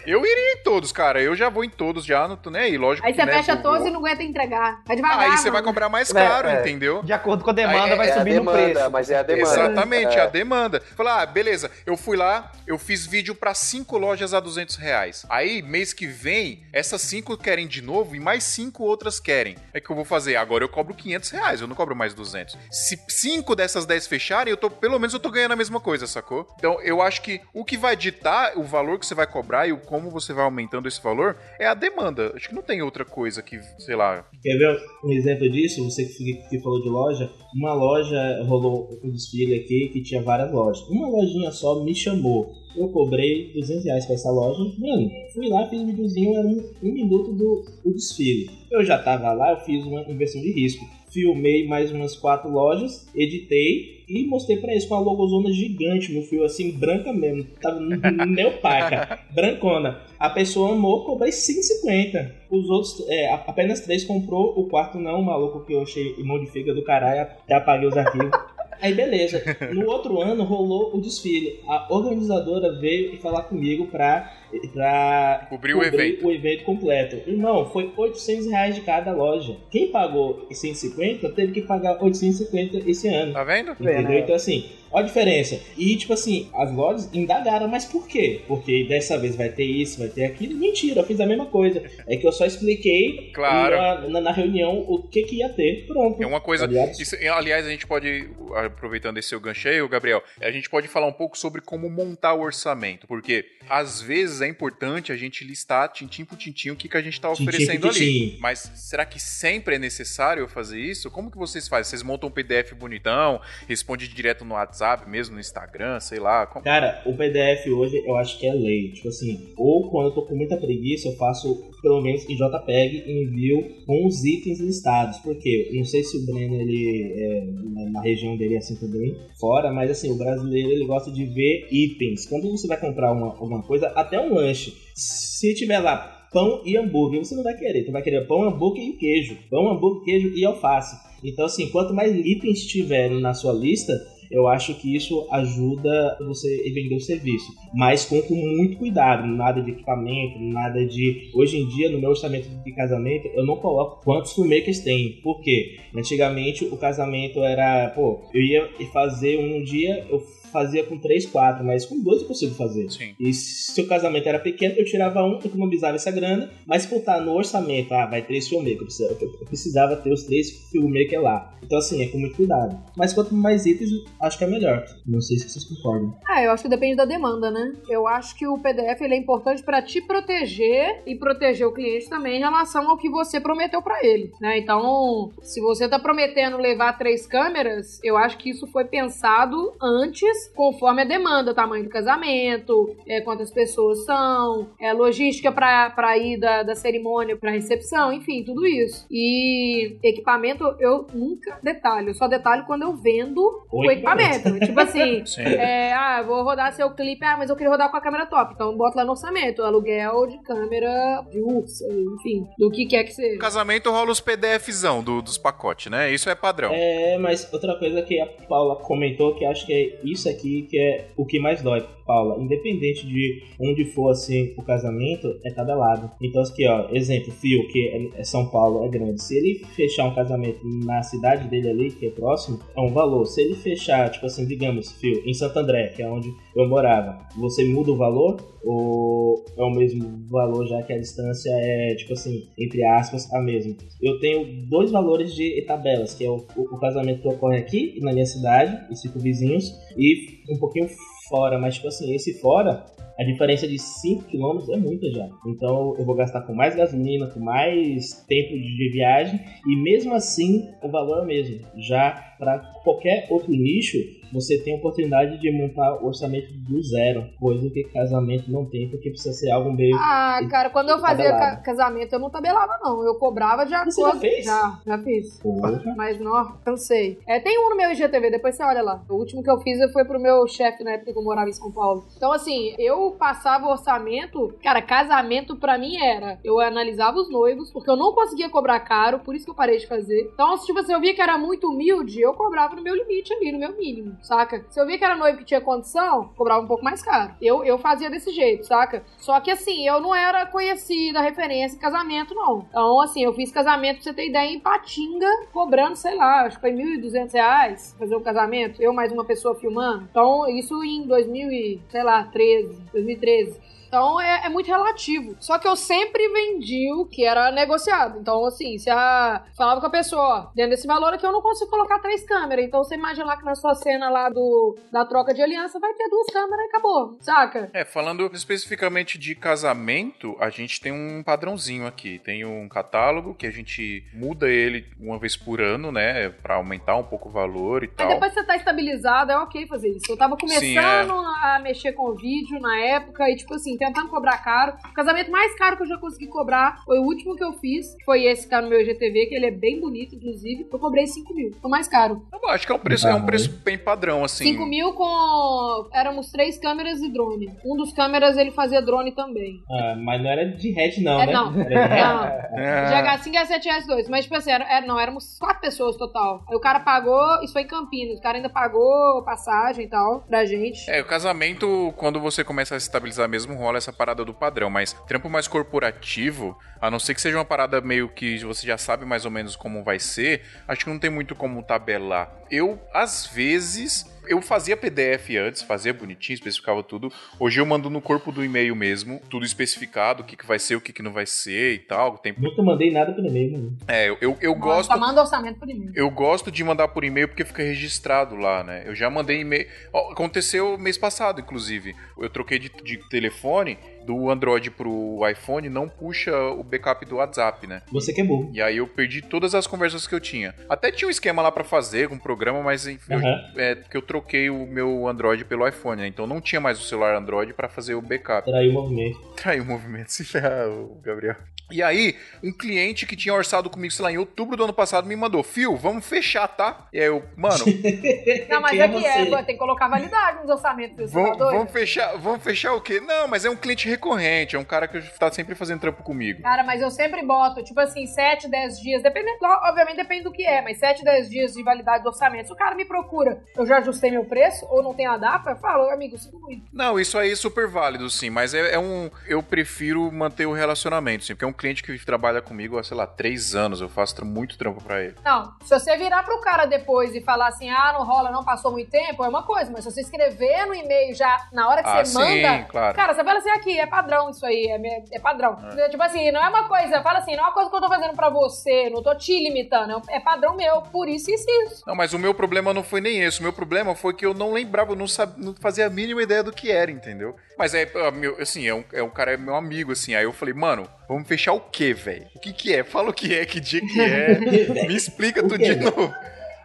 Eu iria em todos, cara. Eu já vou em todos já, não tô nem aí, lógico Aí você né, fecha vou- todos e não aguenta entregar. Vai devagar, Aí você vai cobrar mais É, caro, é. entendeu? De acordo com a demanda, É, vai é subir no preço. Mas é a demanda. Exatamente, É. a demanda. Falar, ah, beleza, eu fui lá, eu fiz vídeo pra cinco lojas a 200 reais. Aí, mês que vem, essas cinco querem de novo e mais cinco outras querem. É que eu vou fazer, agora eu cobro 500 reais, eu não cobro mais 200. Se cinco dessas 10 fecharem, eu tô, pelo menos eu tô ganhando a mesma coisa, sacou? Então, eu acho que o que vai ditar o valor que você vai cobrar e o como você vai aumentando esse valor é a demanda. Acho que não tem outra coisa que, sei lá... Quer ver um exemplo disso? Você que, que falou de loja, uma loja rolou um desfile aqui que tinha várias lojas. Uma lojinha só me chamou. Eu cobrei 200 reais pra essa loja. Mano, fui lá, fiz um videozinho, era um, um minuto do, do desfile. Eu já tava lá, eu fiz uma inversão de risco. filmei mais umas quatro lojas, editei e mostrei pra eles com uma logozona gigante no fio, assim, branca mesmo. Tava no meu pai, cara. Brancona. A pessoa amou, cobrei 5,50. Os outros, é, apenas três comprou, o quarto não, o maluco que eu achei mão de figa do caralho, até apaguei os arquivos. Aí beleza. No outro ano rolou o desfile. A organizadora veio falar comigo pra, pra Cobrir o evento. o evento completo. Irmão, foi 800 reais de cada loja. Quem pagou 150 teve que pagar 850 esse ano. Tá vendo? Entendeu? né? Então, assim, olha a diferença. E, tipo assim, as lojas indagaram, mas por quê? Porque dessa vez vai ter isso, vai ter aquilo. Mentira, eu fiz a mesma coisa. É que eu só expliquei Claro. na, na- reunião o que, que ia ter. Pronto. É uma coisa. Ligado? Isso, aliás, a gente pode, aproveitando esse seu gancheio, Gabriel, a gente pode falar um pouco sobre como montar o orçamento. Porque às vezes é importante a gente listar tintim por tintim o que, que a gente está Tintim oferecendo ali. tintim. Mas será que sempre é necessário eu fazer isso? Como que vocês fazem? Vocês montam um PDF bonitão, responde direto no WhatsApp, mesmo no Instagram, sei lá. Como... Cara, o PDF hoje eu acho que é lei. Tipo assim, ou quando eu tô com muita preguiça, eu faço pelo menos em JPEG e envio com os itens listados. Porque eu não sei se o Breno ele é, na- na região dele é assim também, fora, mas assim, o brasileiro ele gosta de ver itens. Quando você vai comprar uma, alguma coisa, até um lanche, se tiver lá pão e hambúrguer, você não vai querer. Tu vai querer pão, hambúrguer e queijo. Pão, hambúrguer, queijo e alface. Então, assim, quanto mais itens tiverem na sua lista, eu acho que isso ajuda você a vender o serviço. Mas com, muito cuidado, nada de equipamento, nada de. Hoje em dia, no meu orçamento de casamento, eu não coloco quantos filmmakers tem. Por quê? Antigamente o casamento era, pô, eu ia fazer um dia, eu fazia com três, quatro, mas com dois eu consigo fazer. Sim. E se o casamento era pequeno, eu tirava um, economizava essa grana, mas por estar no orçamento, ah, vai três filmmakers, eu precisava, eu precisava ter os três filmmakers lá. Então, assim, é com muito cuidado. Mas quanto mais itens, acho que é melhor. Não sei se vocês concordam. Ah, eu acho que depende da demanda, né? Eu acho que o PDF ele é importante pra te proteger e proteger o cliente também em relação ao que você prometeu pra ele, né? Então, se você tá prometendo levar três câmeras, eu acho que isso foi pensado antes, conforme a demanda, tamanho do casamento, é, quantas pessoas são, é, logística pra, pra ir da, da cerimônia pra recepção, enfim, tudo isso. E equipamento eu nunca detalho, eu só detalho quando eu vendo O o equipamento. tipo assim, Sim. é, ah, vou rodar seu clipe, ah, mas eu queria rodar com a câmera top. Então bota lá no orçamento, aluguel de câmera de ursa, enfim, do que quer que No seja. casamento rola os PDFzão do, dos pacotes, né? Isso é padrão. É, mas outra coisa que a Paula comentou, que acho que é isso aqui que é o que mais dói, Paula. Independente de onde for assim o casamento, é tabelado. Então, aqui, ó, exemplo, Fio, que é- é São Paulo, é grande. Se ele fechar um casamento na cidade dele ali, que é próximo, é um valor. Se ele fechar, tipo assim, digamos, Fio, em Santo André, que é onde eu morava, você muda o valor ou é o mesmo valor, já que a distância é, tipo assim, entre aspas, a mesma? Eu tenho dois valores de tabelas, que é o, o- o casamento que ocorre aqui na minha cidade, os cinco vizinhos, e um pouquinho fora, mas tipo assim, esse fora, a diferença de 5 km é muita já. Então eu vou gastar com mais gasolina, com mais tempo de viagem, e mesmo assim o valor é o mesmo. Já para qualquer outro nicho, você tem a oportunidade de montar o orçamento do zero, coisa que casamento não tem, porque precisa ser algo meio. Ah, cara, quando eu fazia Tabelado. casamento, eu não tabelava, não. Eu cobrava de acordo. Você já fez? Já, já fiz. Porra. Mas não, cansei. É, tem um no meu IGTV, depois você olha lá. O último que eu fiz foi pro meu chefe na época que eu morava em São Paulo. Então, assim, eu passava o orçamento. Cara, casamento pra mim era. Eu analisava os noivos, porque eu não conseguia cobrar caro, por isso que eu parei de fazer. Então, se tipo assim, eu via que era muito humilde, eu cobrava no meu limite ali, no meu mínimo, saca? Se eu via que era noivo que tinha condição, cobrava um pouco mais caro. Eu, eu fazia desse jeito, saca? Só que assim, eu não era conhecida, referência em casamento, não. Então, assim, eu fiz casamento, pra você ter ideia, em Patinga, cobrando, sei lá, acho que foi 1.200 reais fazer um casamento, eu mais uma pessoa filmando. Então, isso em 2000 e, sei lá, 13, 2013. Então é, é muito relativo. Só que eu sempre vendi o que era negociado. Então, assim, se a. Falava com a pessoa, ó, dentro desse valor aqui eu não consigo colocar três câmeras. Então você imagina lá que na sua cena lá do, da troca de aliança vai ter duas câmeras e acabou. Saca? É, falando especificamente de casamento, a gente tem um padrãozinho aqui. Tem um catálogo que a gente muda ele uma vez por ano, né? Pra aumentar um pouco o valor e Mas tal. depois que você tá estabilizado, é ok fazer isso. Eu tava começando Sim, é. a mexer com o vídeo na época e, tipo assim, tentando cobrar caro. O casamento mais caro que eu já consegui cobrar foi o último que eu fiz, que foi esse que tá no meu IGTV, que ele é bem bonito, inclusive. Eu cobrei 5 mil. Foi o mais caro. Eu acho que é um preço, é um preço bem padrão, assim. 5 mil com. Éramos três câmeras e drone. Um dos câmeras ele fazia drone também. Ah, mas não era de head, não, É, né? não. Era de. Não. É. GH5 é 7 reais dois. Mas, tipo assim, era, era- não, éramos quatro pessoas total. Aí o cara pagou, isso foi em Campinas. O cara ainda pagou passagem e tal pra gente. É, o casamento, quando você começa a se estabilizar mesmo, rola essa parada do padrão. Mas trampo mais corporativo, a não ser que seja uma parada meio que você já sabe mais ou menos como vai ser, acho que não tem muito como tabelar. Eu, às vezes, eu fazia PDF antes, fazia bonitinho, especificava tudo. Hoje eu mando no corpo do e-mail mesmo, tudo especificado, o que, que vai ser, o que, que não vai ser e tal. Tem... Nunca mandei nada pelo e-mail. É, eu, eu, eu gosto. Só manda orçamento por e-mail. Eu gosto de mandar por e-mail porque fica registrado lá, né? Eu já mandei e-mail. Aconteceu mês passado, inclusive. Eu troquei de, de telefone do Android pro iPhone, não puxa o backup do WhatsApp, né? Você que é burro. E aí eu perdi todas as conversas que eu tinha. Até tinha um esquema lá pra fazer, com um programa, mas enfim, eu- Aham. é porque eu troquei o meu Android pelo iPhone, né? Então não tinha mais o celular Android pra fazer o backup. Traiu o movimento. Traiu o movimento, se ferrar, Gabriel. E aí, um cliente que tinha orçado comigo, sei lá, em outubro do ano passado, me mandou, Fio, vamos fechar, tá? E aí eu, mano, Não, mas é é, pô, tem que colocar validade nos orçamentos. Vamos, tá doido? vamos fechar, vamos fechar o quê? Não, mas é um cliente recorrente, é um cara que tá sempre fazendo trampo comigo. Cara, mas eu sempre boto, tipo assim, 7, 10 dias, dependendo, obviamente depende do que é, mas 7, 10 dias de validade do orçamento. Se o cara me procura, eu já ajustei meu preço, ou não tem a data, eu falo, amigo, sinto muito. Não, isso aí é super válido, sim, mas é, é um. Eu prefiro manter o relacionamento, sim, porque é um cliente que trabalha comigo há, sei lá, três anos, eu faço muito trampo pra ele. Não, se você virar pro cara depois e falar assim, ah, não rola, não passou muito tempo, é uma coisa, mas se você escrever no e-mail já na hora que Ah, você sim, manda, claro. cara, você fala assim, aqui, é padrão isso aí, é, é padrão. Tipo assim, não é uma coisa, fala assim, não é uma coisa que eu tô fazendo pra você, não tô te limitando, é padrão meu, por isso e isso, isso. Não, mas o meu problema não foi nem esse. O meu problema foi que eu não lembrava, eu não, sab... não fazia a mínima ideia do que era, entendeu? Mas é, meu, assim, é um, é um cara, é meu amigo, assim. Aí eu falei, mano, vamos fechar o quê, velho? O que que é? Fala o que é, que dia que é. Me explica tudo de novo.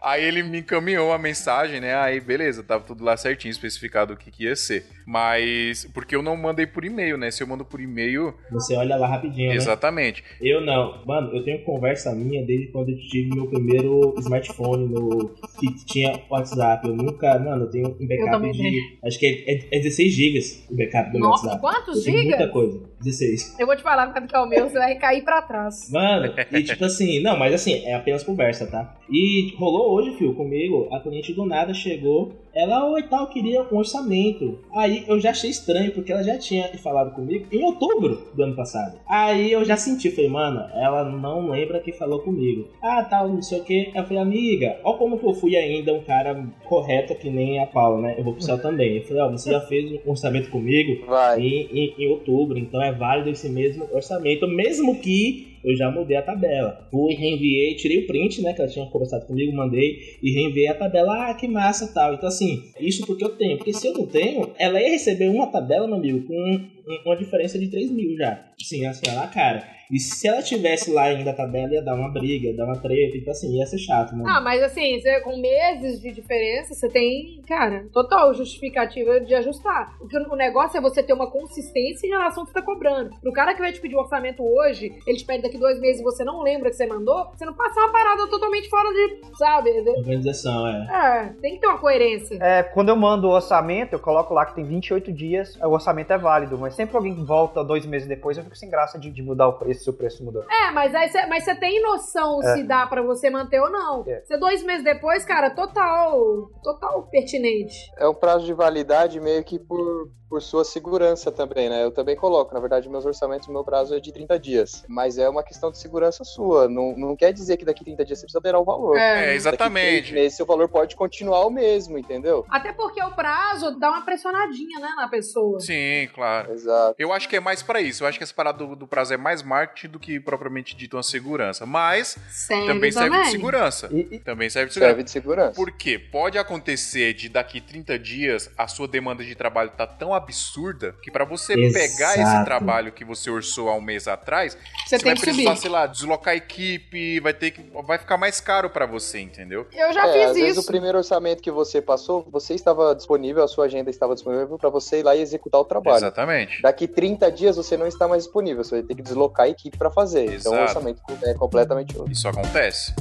Aí ele me encaminhou a mensagem, né? Aí beleza, tava tudo lá certinho, especificado o que, que ia ser. Mas, porque eu não mandei por e-mail, né? Se eu mando por e-mail. Você olha lá rapidinho, né? Exatamente. Eu não. Mano, eu tenho conversa minha desde quando eu tive meu primeiro smartphone no que tinha WhatsApp. Eu nunca, mano, eu tenho um backup de. tenho. Acho que é, é 16 GB o backup do meu Nossa, WhatsApp. quantos Eu tenho muita coisa. 16. Eu vou te falar quanto que é o meu, você vai cair pra trás. Mano, e tipo assim, não, mas assim, é apenas conversa, tá? E rolou hoje, fio, comigo, a cliente do nada chegou, ela, oi tal, queria um orçamento. Aí eu já achei estranho, porque ela já tinha falado comigo em outubro do ano passado. Aí eu já senti, falei, mano, ela não lembra que falou comigo. Ah, tal, não sei o que. Eu falei, amiga, ó como que eu fui ainda um cara correto que nem a Paula, né? Eu vou pro céu também. Eu falei, ó, você já fez um orçamento comigo? Vai. em, em- em outubro, então é válido esse mesmo orçamento, mesmo que eu já mudei a tabela. Fui, reenviei, tirei o print, né, que ela tinha conversado comigo, mandei e reenviei a tabela. Ah, que massa tal. Então, assim, isso porque eu tenho. Porque se eu não tenho, ela ia receber uma tabela, meu amigo, com um- uma diferença de 3 mil já. Sim, assim, lá, cara. E se ela tivesse lá ainda a tabela, ia dar uma briga, ia dar uma treta, então assim, ia ser chato, né? Ah, mas assim, você, com meses de diferença, você tem, cara, total justificativa de ajustar. Porque o negócio é você ter uma consistência em relação ao que você tá cobrando. Pro cara que vai te pedir um orçamento hoje, ele te pede daqui dois meses e você não lembra que você mandou, você não passa uma parada totalmente fora de, sabe? Organização, é. É, tem que ter uma coerência. É, quando eu mando o orçamento, eu coloco lá que tem 28 dias, o orçamento é válido, mas sempre alguém volta dois meses depois, eu fico sem graça de, de mudar o preço se o preço mudou. É, mas aí você, mas você tem noção É. se dá pra você manter ou não. É. Você dois meses depois, cara, total, total pertinente. É um prazo de validade meio que por, por sua segurança também, né? Eu também coloco, na verdade, meus orçamentos, meu prazo é de 30 dias. Mas é uma questão de segurança sua. Não, não quer dizer que daqui 30 dias você precisa alterar o valor. É. É, exatamente. Daqui três meses, seu valor pode continuar o mesmo, entendeu? Até porque o prazo dá uma pressionadinha, né, na pessoa. Sim, claro. Exato. Eu acho que é mais pra isso. Eu acho que essa parada do, do prazo é mais marketing do que propriamente dito uma segurança. Mas Serve também serve de também. segurança. E, e- Também serve de segurança. Serve de segurança. Porque pode acontecer de daqui 30 dias a sua demanda de trabalho tá tão absurda que pra você pegar esse Exato. trabalho que você orçou há um mês atrás, Você você tem vai que precisar, subir. sei lá, deslocar a equipe, vai ter que vai ficar mais caro pra você, entendeu? Eu já é, fiz às vezes isso. o primeiro orçamento que você passou, você estava disponível, a sua agenda estava disponível para você ir lá e executar o trabalho. Exatamente. Exatamente. Daqui 30 dias você não está mais disponível, você vai ter que deslocar a equipe para fazer. Então o Exato. orçamento é completamente outro. Isso acontece.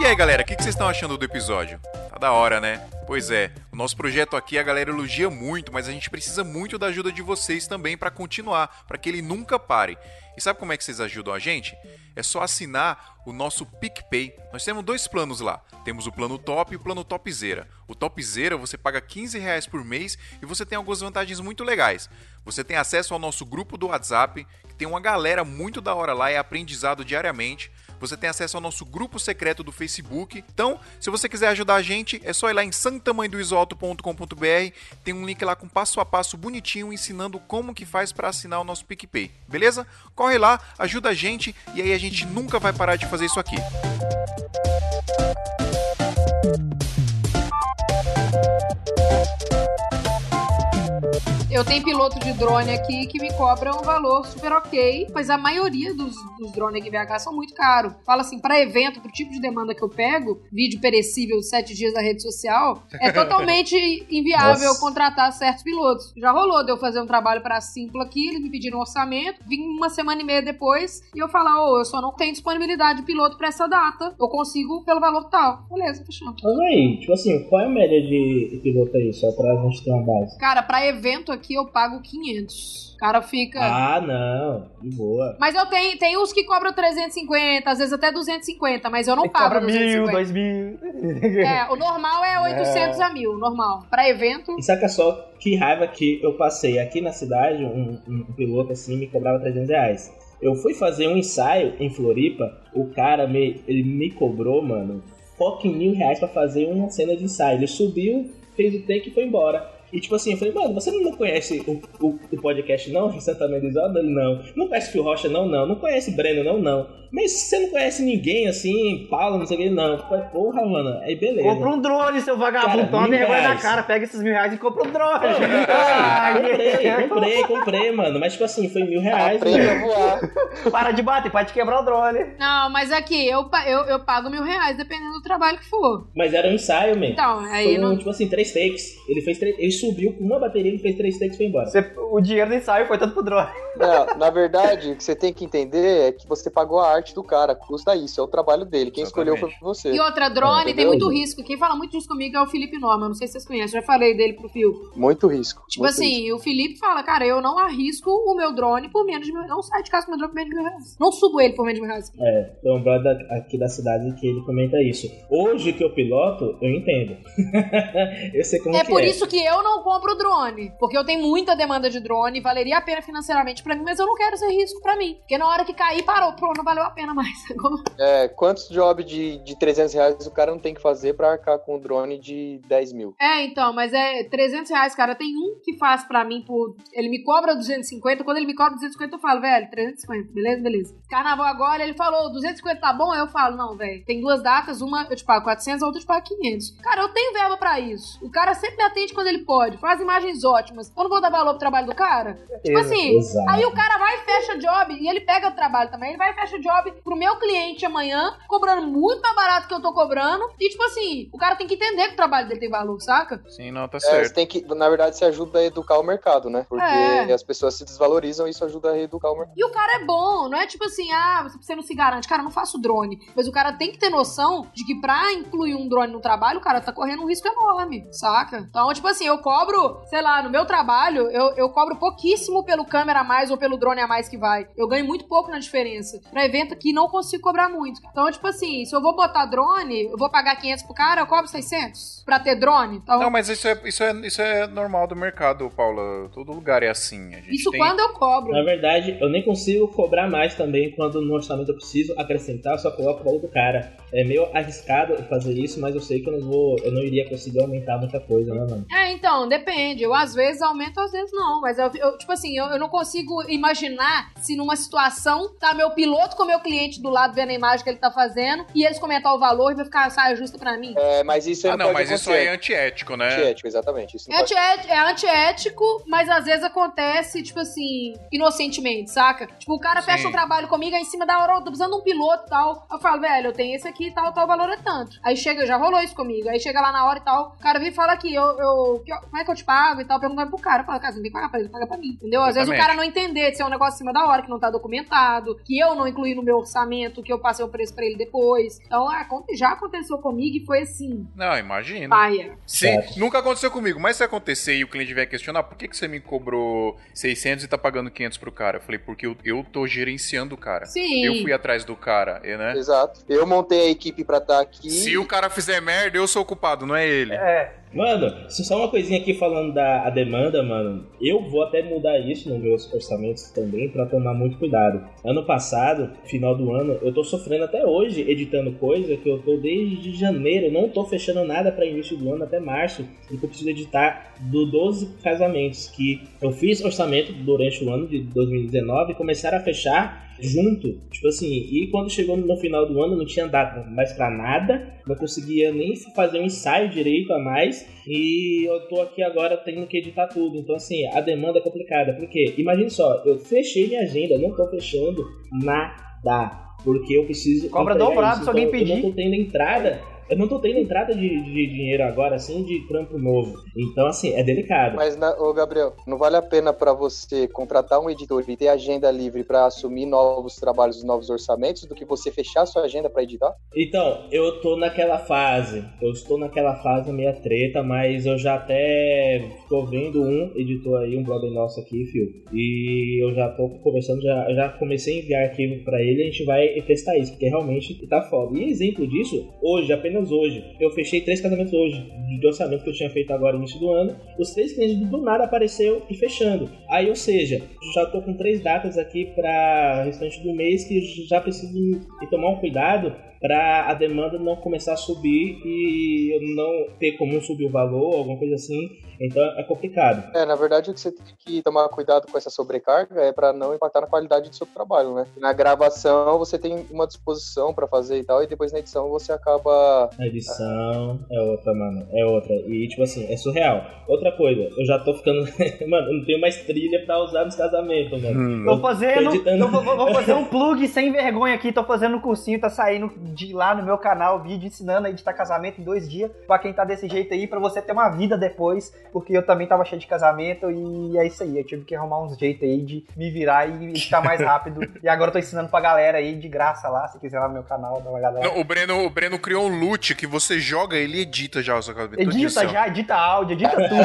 E aí, galera, o que que vocês estão achando do episódio? Tá da hora, né? Pois é, o nosso projeto aqui a galera elogia muito, mas a gente precisa muito da ajuda de vocês também para continuar, para que ele nunca pare. E sabe como é que vocês ajudam a gente? É só assinar o nosso PicPay. Nós temos dois planos lá. Temos o plano top e o plano topzera. O topzera você paga 15 reais por mês e você tem algumas vantagens muito legais. Você tem acesso ao nosso grupo do WhatsApp, que tem uma galera muito da hora lá, é aprendizado diariamente. Você tem acesso ao nosso grupo secreto do Facebook. Então, se você quiser ajudar a gente, é só ir lá em santamanhodoisoto.com.br. Tem um link lá com passo a passo bonitinho ensinando como que faz para assinar o nosso PicPay. Beleza? Corre lá, ajuda a gente e aí a gente nunca vai parar de fazer isso aqui. Eu tenho piloto de drone aqui que me cobra um valor super ok, mas a maioria dos, dos drones aqui em BH são muito caros. Fala assim, para evento, pro tipo de demanda que eu pego, vídeo perecível, sete dias na rede social, é totalmente inviável Nossa. contratar certos pilotos. Já rolou de eu fazer um trabalho pra Simpla aqui, eles me pediram um orçamento, vim uma semana e meia depois e eu falar, ô, eu só não tenho disponibilidade de piloto pra essa data, eu consigo pelo valor tal. Beleza, fechamos. Mas aí, tipo assim, qual é a média de piloto aí, só pra gente ter uma base? Cara, pra evento aqui eu pago 500. O cara fica. Ah, não, de boa. Mas eu tenho, tem uns que cobram 350, às vezes até 250, mas eu não pago cobra mil, 250. dois mil. É, o normal é 800 a mil, normal. Pra evento, E saca só que raiva que eu passei aqui na cidade, um, um piloto assim me cobrava 300 reais. Eu fui fazer um ensaio em Floripa, o cara me, ele me cobrou, mano, fucking mil reais pra fazer uma cena de ensaio. Ele subiu, fez o take e foi embora. E tipo assim, eu falei, mano, você não conhece o, o, o podcast não? Santa Mendes-Oda? Não. Não conhece Fio Rocha? Não, não. Não conhece Breno? Não, não. Mas você não conhece ninguém assim, Paulo, não sei o que? Não. Porra, mano. Aí beleza. Compra um drone, seu vagabundo. Cara, Toma vergonha na cara. Pega esses mil reais e compra um drone. comprei, comprei, comprei, mano. Mas, tipo assim, foi mil reais. Para de bater, pode quebrar o drone. Não, mas aqui, eu, eu, eu pago mil reais, dependendo do trabalho que for. Mas era um ensaio, man. Então, aí Foi um, não. tipo assim, três takes. Ele fez três, ele subiu com uma bateria, ele fez três takes e foi embora. Você- o dinheiro do ensaio foi todo pro drone. Não, na verdade, o que você tem que entender é que você pagou a arte do cara. Custa isso, é o trabalho dele. Quem escolheu foi Exatamente. você. E outra, drone tem Entendeu? muito risco. Quem fala muito disso comigo é o Felipe Norman. Não sei se vocês conhecem, já falei dele pro Fio. Muito risco. Tipo muito assim, o Felipe fala, cara, eu não arrisco o meu drone por menos de mil Não saio de casa com o meu drone por menos de mil reais. Não subo ele por menos de mil reais. É, tem um brother aqui da cidade que ele comenta isso. Hoje que eu piloto, eu entendo. eu sei como É que por é. isso que eu não compro drone. Porque eu tenho muita demanda de drone, valeria a pena financeiramente pra mim, mas eu não quero ser risco pra mim. Porque na hora que cair, parou, pronto, não valeu a pena mais. É, quantos jobs de, de 300 reais o cara não tem que fazer pra arcar com um drone de 10 mil? É, então, mas é 300 reais, cara. Tem um que faz pra mim por. Ele me cobra 250. Quando ele me cobra 250, eu falo, velho, 350. Beleza, beleza. Carnaval agora, ele falou, 250 tá bom? Aí eu falo, não, velho. Tem duas datas, uma eu te pago 400, a outra eu te pago 500. Cara, eu tenho verba pra isso. O cara sempre me atende quando ele pode. Faz imagens ótimas. Eu não vou dar valor pro trabalho do cara? Tipo assim, Exato. Aí o cara vai e fecha job, e ele pega o trabalho também, ele vai e fecha job pro meu cliente amanhã, cobrando muito mais barato que eu tô cobrando. E tipo assim, o cara tem que entender que o trabalho dele tem valor, saca? Sim, não, tá É, certo. tem que, na verdade, você ajuda a educar o mercado, né? Porque É. as pessoas se desvalorizam e isso ajuda a reeducar o mercado. E o cara é bom, não é tipo assim, ah, você- você não se garante. Cara, eu não faço drone. Mas o cara tem que ter noção de que pra incluir um drone no trabalho, o cara tá correndo um risco enorme, saca? Então, tipo assim, eu cobro, sei lá, no meu trabalho, eu, eu cobro pouquíssimo pelo câmera a mais ou pelo drone a mais que vai. Eu ganho muito pouco na diferença. Pra evento que não consigo cobrar muito. Então, tipo assim, se eu vou botar drone, eu vou pagar 500 pro cara, eu cobro 600 pra ter drone. Então, Não, mas isso é, isso, é, isso é normal do mercado, Paula. Todo lugar é assim. A gente isso tem... quando eu cobro. Na verdade, eu nem consigo cobrar mais também quando no orçamento eu preciso acrescentar, eu só coloco o valor do cara. É meio arriscado fazer isso, mas eu sei que eu não vou, eu não iria conseguir aumentar muita coisa, né, mano? É, então, depende. Eu às vezes aumento, às vezes não. Mas eu, eu, tipo assim, eu, eu não consigo imaginar se numa situação tá meu piloto com meu cliente do lado vendo a imagem que ele tá fazendo e eles comentar o valor e vai ficar saia justa pra mim. É, mas isso Ah, não, não, mas isso acontecer. aí é antiético, né? antiético, exatamente. Isso não É, pode... antié- é antiético, mas às vezes acontece, tipo assim, inocentemente, saca? Tipo, o cara Sim. fecha um trabalho comigo, aí em cima da hora, eu tô precisando de um piloto e tal. Eu falo, velho, eu tenho esse aqui e tal, tal valor é tanto. Aí chega, já rolou isso comigo. Aí chega lá na hora e tal, o cara vem e fala aqui, eu, eu, como é que eu te pago e tal, perguntando pro cara. Eu falo, cara, você não tem que pagar pra ele, paga pra mim, entendeu? Às vezes o cara não entender, se é um negócio em cima da hora, que não tá documentado, que eu não incluí no meu orçamento, que eu passei o preço pra ele depois. Então, aconte- já aconteceu comigo e foi assim, Não, imagina. paia. Sim, Certo. nunca aconteceu comigo, mas se acontecer e o cliente vier questionar, por que, que você me cobrou 600 e tá pagando 500 pro cara? Eu falei, porque eu, eu tô gerenciando o cara. Sim. Eu fui atrás do cara, e, né? Exato. Eu montei a equipe pra estar aqui. Se o cara fizer merda, eu sou o culpado, não é ele. É, Mano, só uma coisinha aqui falando da demanda, mano. Eu vou até mudar isso nos meus orçamentos também pra tomar muito cuidado. Ano passado, final do ano, eu tô sofrendo até hoje editando coisa que eu tô desde janeiro, não tô fechando nada pra início do ano até março, porque eu preciso editar do 12 casamentos que eu fiz orçamento durante o ano de 2019 e começaram a fechar junto, tipo assim, e quando chegou no final do ano não tinha data mais pra nada, não conseguia nem fazer um ensaio direito a mais, e eu tô aqui agora tendo que editar tudo. Então assim, a demanda é complicada, porque imagine só, eu fechei minha agenda, não tô fechando nada, porque eu preciso Cobra dobrado isso. se alguém Então, Eu pedir. não tô tendo entrada eu não tô tendo entrada de, de dinheiro agora, assim, de trampo novo. Então, assim, é delicado. Mas, na, ô Gabriel, não vale a pena pra você contratar um editor e ter agenda livre pra assumir novos trabalhos, novos orçamentos, do que você fechar sua agenda pra editar? Então, eu tô naquela fase. Eu estou naquela fase meia treta, mas eu já até tô vendo um editor aí, um brother nosso aqui, Fio. E eu já tô conversando, já, já comecei a enviar arquivo pra ele, a gente vai testar isso, porque realmente tá foda. E exemplo disso, hoje, apenas hoje, eu fechei três casamentos hoje, de orçamento que eu tinha feito agora no início do ano. Os três clientes do nada apareceu e fechando. Aí, ou seja, já tô com três datas aqui para restante do mês que já preciso tomar um cuidado para a demanda não começar a subir e eu não ter como subir o valor, alguma coisa assim. Então é complicado. É, na verdade, o que você tem que tomar cuidado com essa sobrecarga é para não impactar na qualidade do seu trabalho, né? Na gravação, você tem uma disposição para fazer e tal, e depois na edição você acaba. A edição é outra, mano. É outra. E, tipo assim, é surreal. Outra coisa, eu já tô ficando. mano, eu não tenho mais trilha pra usar nos casamentos, mano. Hum. Tô fazendo. Tô editando. tô- vou, vou fazer um plug sem vergonha aqui. Tô fazendo um cursinho, tá saindo de lá no meu canal, vídeo ensinando a editar casamento em dois dias. Pra quem tá desse jeito aí, pra você ter uma vida depois. Porque eu também tava cheio de casamento e é isso aí. Eu tive que arrumar uns jeitos aí de me virar e editar mais rápido. e agora eu tô ensinando pra galera aí de graça lá, se quiser lá no meu canal, dá uma galera. Não, o, Breno, o Breno criou um loot que você joga ele edita já o seu casamento. todinho Edita assim, já, edita áudio, edita tudo.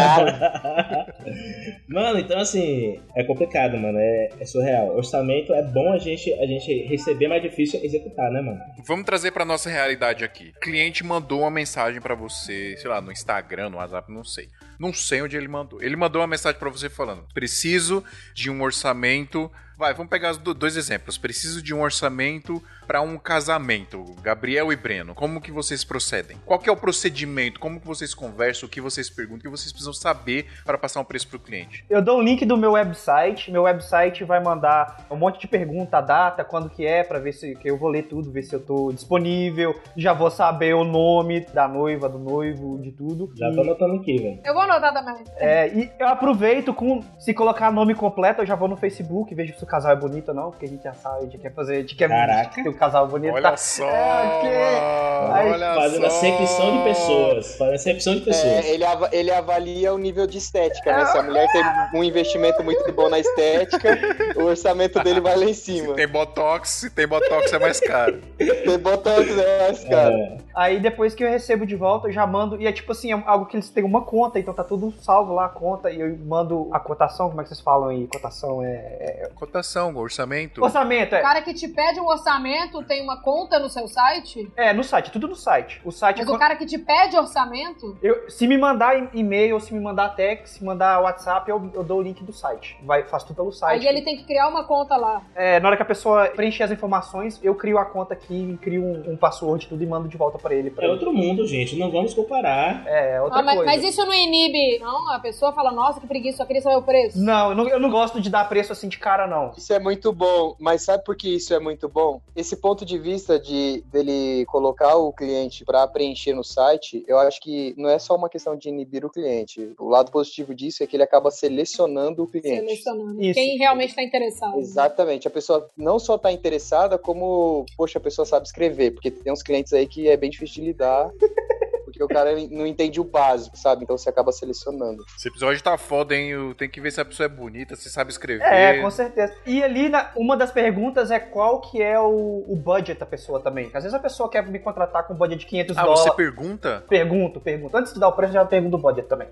Mano, então assim, é complicado, mano. É, é surreal. Orçamento é bom a gente, a gente receber, mas é difícil executar, né, mano? Vamos trazer pra nossa realidade aqui. O cliente mandou uma mensagem pra você, sei lá, no Instagram, no WhatsApp, não sei. Não sei onde ele mandou. Ele mandou uma mensagem pra você falando: "Preciso de um orçamento". Vai, vamos pegar dois exemplos. Preciso de um orçamento pra um casamento, Gabriel e Breno. Como que vocês procedem? Qual que é o procedimento? Como que vocês conversam? O que vocês perguntam? O que vocês precisam saber para passar um preço pro cliente? Eu dou o link do meu website. Meu website vai mandar um monte de pergunta, data, quando que é, pra ver se que eu vou ler tudo, ver se eu tô disponível. Já vou saber o nome da noiva, do noivo, de tudo. Já E- tô anotando aqui, velho. Eu vou anotar também. é, e eu aproveito com. Se colocar nome completo, eu já vou no Facebook, vejo se o casal é bonito ou não, porque a gente já sabe, a gente quer fazer. A gente quer Caraca. ter o casal bonito. Olha tá? só! É. Aí, olha Fazendo só. acepção de pessoas. Fazendo acepção de pessoas. É, ele, ava- ele avalia o nível de estética, né? Se a mulher tem um investimento muito bom na estética, o orçamento dele vai lá em cima. Tem botox, se tem botox é mais caro. Tem botox, né, cara? É, Aí depois que eu recebo de volta, eu já mando. E é tipo assim, é algo que eles têm uma conta, então tá tudo salvo lá a conta. E eu mando a cotação, como é que vocês falam aí? Cotação é. É- Cotação, orçamento. Orçamento, O é. cara que te pede um orçamento tem uma conta no seu site? É, no site, tudo no site. O site Mas é. o cara que te pede orçamento, Eu, se me mandar e-mail, se me mandar text, se mandar WhatsApp, eu, eu dou o link do site. Vai, faço tudo pelo site. aí ele tem que criar uma conta lá. É, na hora que a pessoa preencher as informações, eu crio a conta aqui, crio um, um password tudo e mando de volta pra ele. Pra é ele. outro mundo, gente. Não vamos comparar. É, outra Ah, mas, coisa. mas isso não inibe. Não, a pessoa fala, nossa, que preguiça, só queria saber o preço. Não eu, não, eu não gosto de dar preço assim de cara, não. Isso é muito bom, mas sabe por que isso é muito bom? Esse ponto de vista de dele colocar o cliente para preencher no site, eu acho que não é só uma questão de inibir o cliente. O lado positivo disso é que ele acaba selecionando o cliente. Selecionando. Isso. Quem realmente está interessado. Exatamente. A pessoa não só tá interessada, como, poxa, a pessoa sabe escrever, porque tem uns clientes aí que é bem difícil de lidar. Porque o cara não entende o básico, sabe? Então você acaba selecionando. Esse episódio tá foda, hein? Tenho que ver se a pessoa é bonita, se sabe escrever. É, com certeza. E ali, na- uma das perguntas é qual que é o, o budget da pessoa também. Às vezes a pessoa quer me contratar com um budget de 500 Ah, dólares. você pergunta? Pergunto, pergunto. Antes de dar o preço, eu já pergunto o budget também.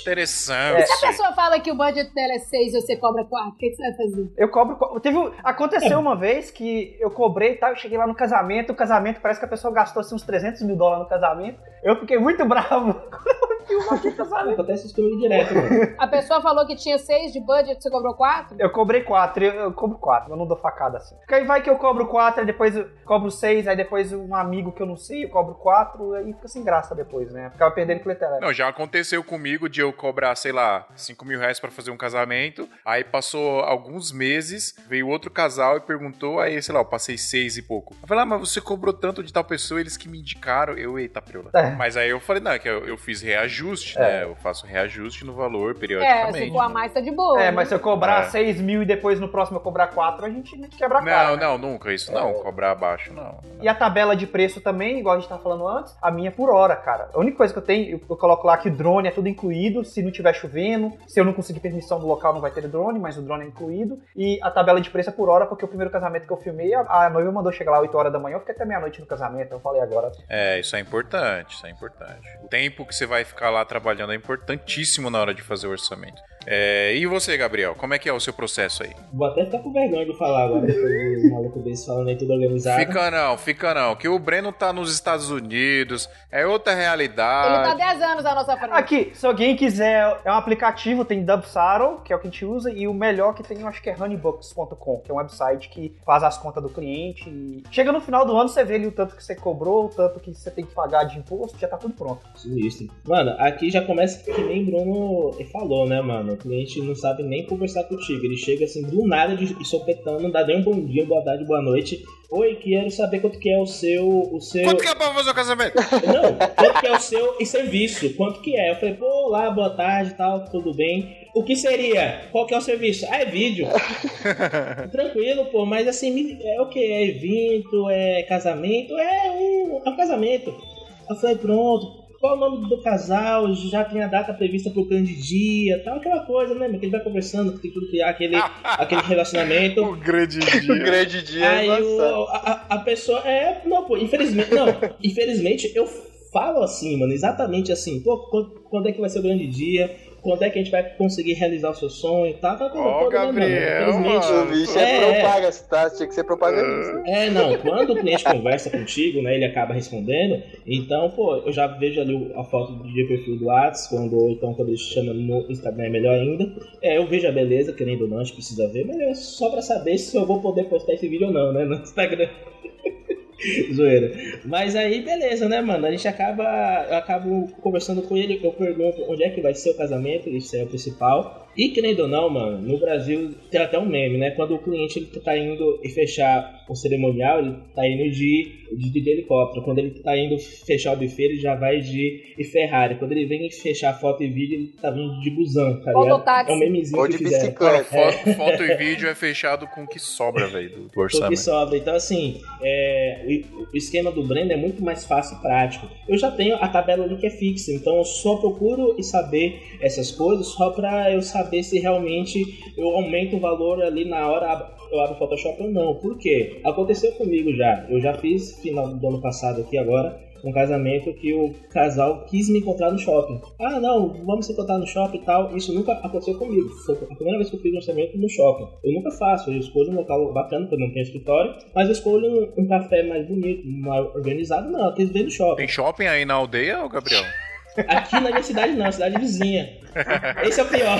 Interessante. Se a pessoa fala que o budget dela é 6 e você cobra 4, o que, que você vai fazer? Eu cobro. co- Teve, aconteceu uma vez que eu cobrei e tal, eu cheguei lá no casamento, o casamento parece que a pessoa gastou assim, uns 300 mil dólares no casamento. Eu fiquei muito bravo quando eu vi o valor do casamento. Acontece isso comigo direto, mano. A pessoa falou que tinha 6 de budget, você cobrou 4? Eu cobrei 4, eu, eu cobro 4, eu não dou facada assim. Porque aí vai que eu cobro 4, aí depois eu cobro 6, aí depois um amigo que eu não sei, eu cobro 4, aí fica sem graça depois, né? Ficava perdendo clientela. Não, já aconteceu comigo de eu cobrar, sei lá, 5 mil reais pra fazer um casamento. Aí passou alguns meses, veio outro casal e perguntou, aí, sei lá, eu passei seis e pouco. Eu falei, ah, mas você cobrou tanto de tal pessoa, eles que me indicaram. Eu, eita, preula. É. Mas aí eu falei, não, é que eu, eu fiz reajuste, É. né? Eu faço reajuste no valor É, se periodicamente. for a mais, tá de boa. É, né? mas se eu cobrar É. 6 mil e depois no próximo eu cobrar 4, a gente quebra a cara. Não, né? não, nunca isso não. Cobrar abaixo, não. E a tabela de preço também, igual a gente tava falando antes, a minha é por hora, cara. A única coisa que eu tenho, eu, eu coloco lá que o drone é tudo incluído, se não tiver chovendo, se eu não conseguir permissão do local não vai ter drone, mas o drone é incluído. E a tabela de preço é por hora, porque o primeiro casamento que eu filmei, a, a noiva mandou chegar lá 8 horas da manhã, eu fiquei até meia-noite no casamento, eu falei agora. É, isso é importante, isso é importante. O tempo que você vai ficar lá trabalhando é importantíssimo na hora de fazer o orçamento. É, e você, Gabriel, como é que é o seu processo aí? Vou até ficar com vergonha de falar agora, depois do maluco desse falando aí tudo organizado. Fica não, fica não, que o Breno tá nos Estados Unidos, é outra Ele tá realidade. 10 anos à nossa frente. Aqui, se alguém quiser, é um aplicativo, tem Dubsaro, que é o que a gente usa, e o melhor que tem, eu acho que é honeybooks.com, que é um website que faz as contas do cliente. E chega no final do ano, você vê ali o tanto que você cobrou, o tanto que você tem que pagar de imposto, já tá tudo pronto. Sinistro. Mano, aqui já começa que nem Bruno falou, né, mano? O cliente não sabe nem conversar contigo. Ele chega assim do nada de de sopetão, não dá nem um bom dia, boa tarde, boa noite. Oi, quero saber quanto que é o seu. O seu... Quanto que é pra fazer o casamento? Não, quanto que é o seu e serviço? Quanto que é? Eu falei, pô, lá, boa tarde tal, tudo bem. O que seria? Qual que é o serviço? Ah, é vídeo. Tranquilo, pô, mas assim, é o que? É evento? É casamento? É um, é um casamento. Eu falei, pronto. Qual o nome do casal? Já tem a data prevista pro grande dia, tal, aquela coisa, né? Que ele vai conversando, tem tudo criar aquele, aquele relacionamento. o grande O dia. grande dia é Aí o- engraçado. a, a- a pessoa é. Não, pô, infelizmente. Não, infelizmente eu falo assim, mano, exatamente assim. Pô, quando, quando é que vai ser o grande dia? Quando é que a gente vai conseguir realizar o seu sonho e tal? Tá, Ó, mano? Gabriel, mano. O bicho É, é, propaganda, tá? Tinha que ser propagandista. É, não, quando o cliente conversa contigo, né, ele acaba respondendo, então, pô, eu já vejo ali a foto de perfil do Whats, quando, ou então quando ele chama no Instagram é melhor ainda. É, eu vejo a beleza, querendo ou não, a gente precisa ver, mas é só pra saber se eu vou poder postar esse vídeo ou não, né, no Instagram. Zoeira. Mas aí, beleza, né, mano? A gente acaba. Eu acabo conversando com ele, eu pergunto onde é que vai ser o casamento, isso é o principal. E querendo ou não, mano, no Brasil tem até um meme, né? Quando o cliente ele tá indo e fechar o cerimonial, ele tá indo de, de, de helicóptero. Quando ele tá indo fechar o buffet, ele já vai de, de Ferrari. Quando ele vem fechar foto e vídeo, ele tá vindo de busão, tá ligado? É um memezinho Ou que de fizeram. bicicleta. Foto, foto e vídeo é fechado com o que sobra, velho, do, do Tudo que orçamento. sobra. Então, assim, é, o, o esquema do Brenda é muito mais fácil e prático. Eu já tenho a tabela ali que é fixa, então eu só procuro e saber essas coisas só pra eu saber se realmente eu aumento o valor ali na hora eu abro o Photoshop ou não. Por quê? Aconteceu comigo já. Eu já fiz final do ano passado aqui agora. Um casamento que o casal quis me encontrar no shopping. Ah, não, vamos se encontrar no shopping e tal. Isso nunca aconteceu comigo. Foi a primeira vez que eu fiz um orçamento no shopping. Eu nunca faço. Eu escolho um local bacana, porque eu não tenho escritório. Mas eu escolho um, um café mais bonito, mais organizado. Não, eu ver no shopping. Tem shopping aí na aldeia, Gabriel? Aqui na minha cidade não, cidade vizinha. Esse é o pior.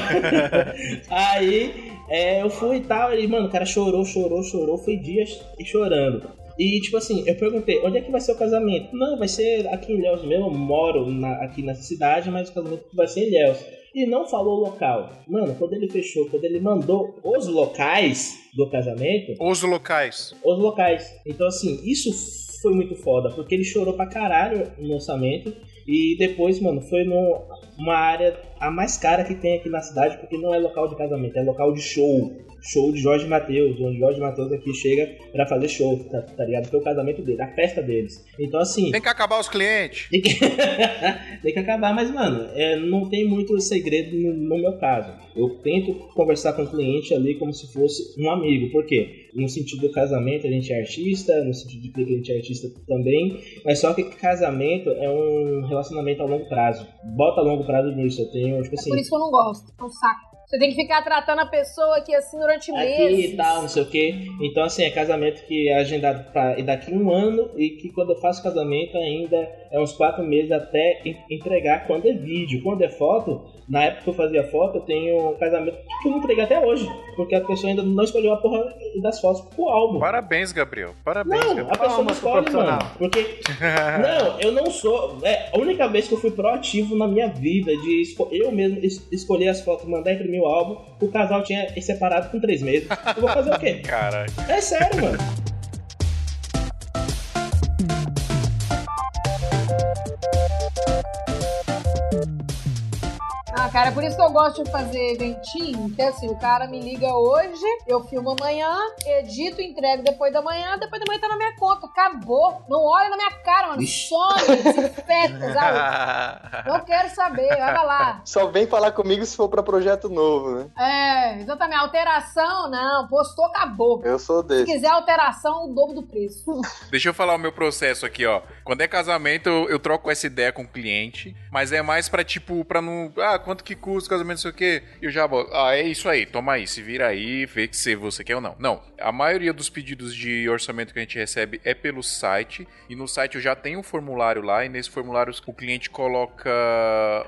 Aí é, eu fui e tal, e mano, o cara chorou, chorou, chorou, foi dias chorando. E tipo assim, eu perguntei, onde é que vai ser o casamento? Não, vai ser aqui em Ilhéus mesmo, eu moro na- aqui nessa cidade, mas o casamento vai ser em Ilhéus. E não falou o local. Mano, quando ele fechou, quando ele mandou os locais do casamento, Os locais. os locais. Então, assim, isso foi muito foda, porque ele chorou pra caralho no orçamento. E depois, mano, foi numa área a mais cara que tem aqui na cidade, porque não é local de casamento, é local de show. Show de Jorge Matheus, onde Jorge Matheus aqui chega pra fazer show, tá, tá ligado? Que é o casamento dele, a festa deles. Então, assim. Tem que acabar os clientes. Tem que, tem que acabar, mas, mano, é, não tem muito segredo no, no meu caso. Eu tento conversar com o cliente ali como se fosse um amigo. Por quê? No sentido do casamento, a gente é artista, no sentido de clipe, a gente é artista também. Mas só que casamento é um relacionamento a longo prazo. Bota a longo prazo nisso. Eu tenho, tipo assim. Por isso que eu não gosto. É um saco. Você tem que ficar tratando a pessoa aqui assim durante aqui meses. e tal, não sei o que. Então, assim, é casamento que é agendado pra, e daqui um ano e que quando eu faço casamento ainda é uns quatro meses até en- entregar quando é vídeo. Quando é foto, na época que eu fazia foto, eu tenho um casamento que eu não entreguei até hoje, porque a pessoa ainda não escolheu a porra das fotos pro álbum. Parabéns, Gabriel. Parabéns, Não, Gabriel. a pessoa não Palmas escolhe, mano. Porque. Não, eu não sou. É a única vez que eu fui proativo na minha vida de eu mesmo es- escolher as fotos, mandar imprimir o álbum. O casal tinha separado com três meses. Eu vou fazer o quê? Caralho. É sério, mano. Ah, cara, por isso que eu gosto de fazer eventinho, que é assim, o cara me liga hoje, eu filmo amanhã, edito, entrego depois da manhã, depois da manhã tá na minha conta. Acabou. Não olha na minha cara, mano. Some, se infecta, sabe? Não quero saber, vai lá. Só vem falar comigo se for pra projeto novo, né? É, exatamente. Alteração, não. Postou, acabou. Eu sou Se desse. quiser alteração, o dobro do preço. Deixa eu falar o meu processo aqui, ó. Quando é casamento, eu, eu troco essa ideia com o cliente, mas é mais pra, tipo, pra não. Ah, quanto que custa o casamento, não sei o quê. E eu já boto. Ah, é isso aí, toma aí, se vira aí, vê que se você quer ou não. Não. A maioria dos pedidos de orçamento que a gente recebe é pelo site, e no site eu já tenho um formulário lá, e nesse formulário o cliente coloca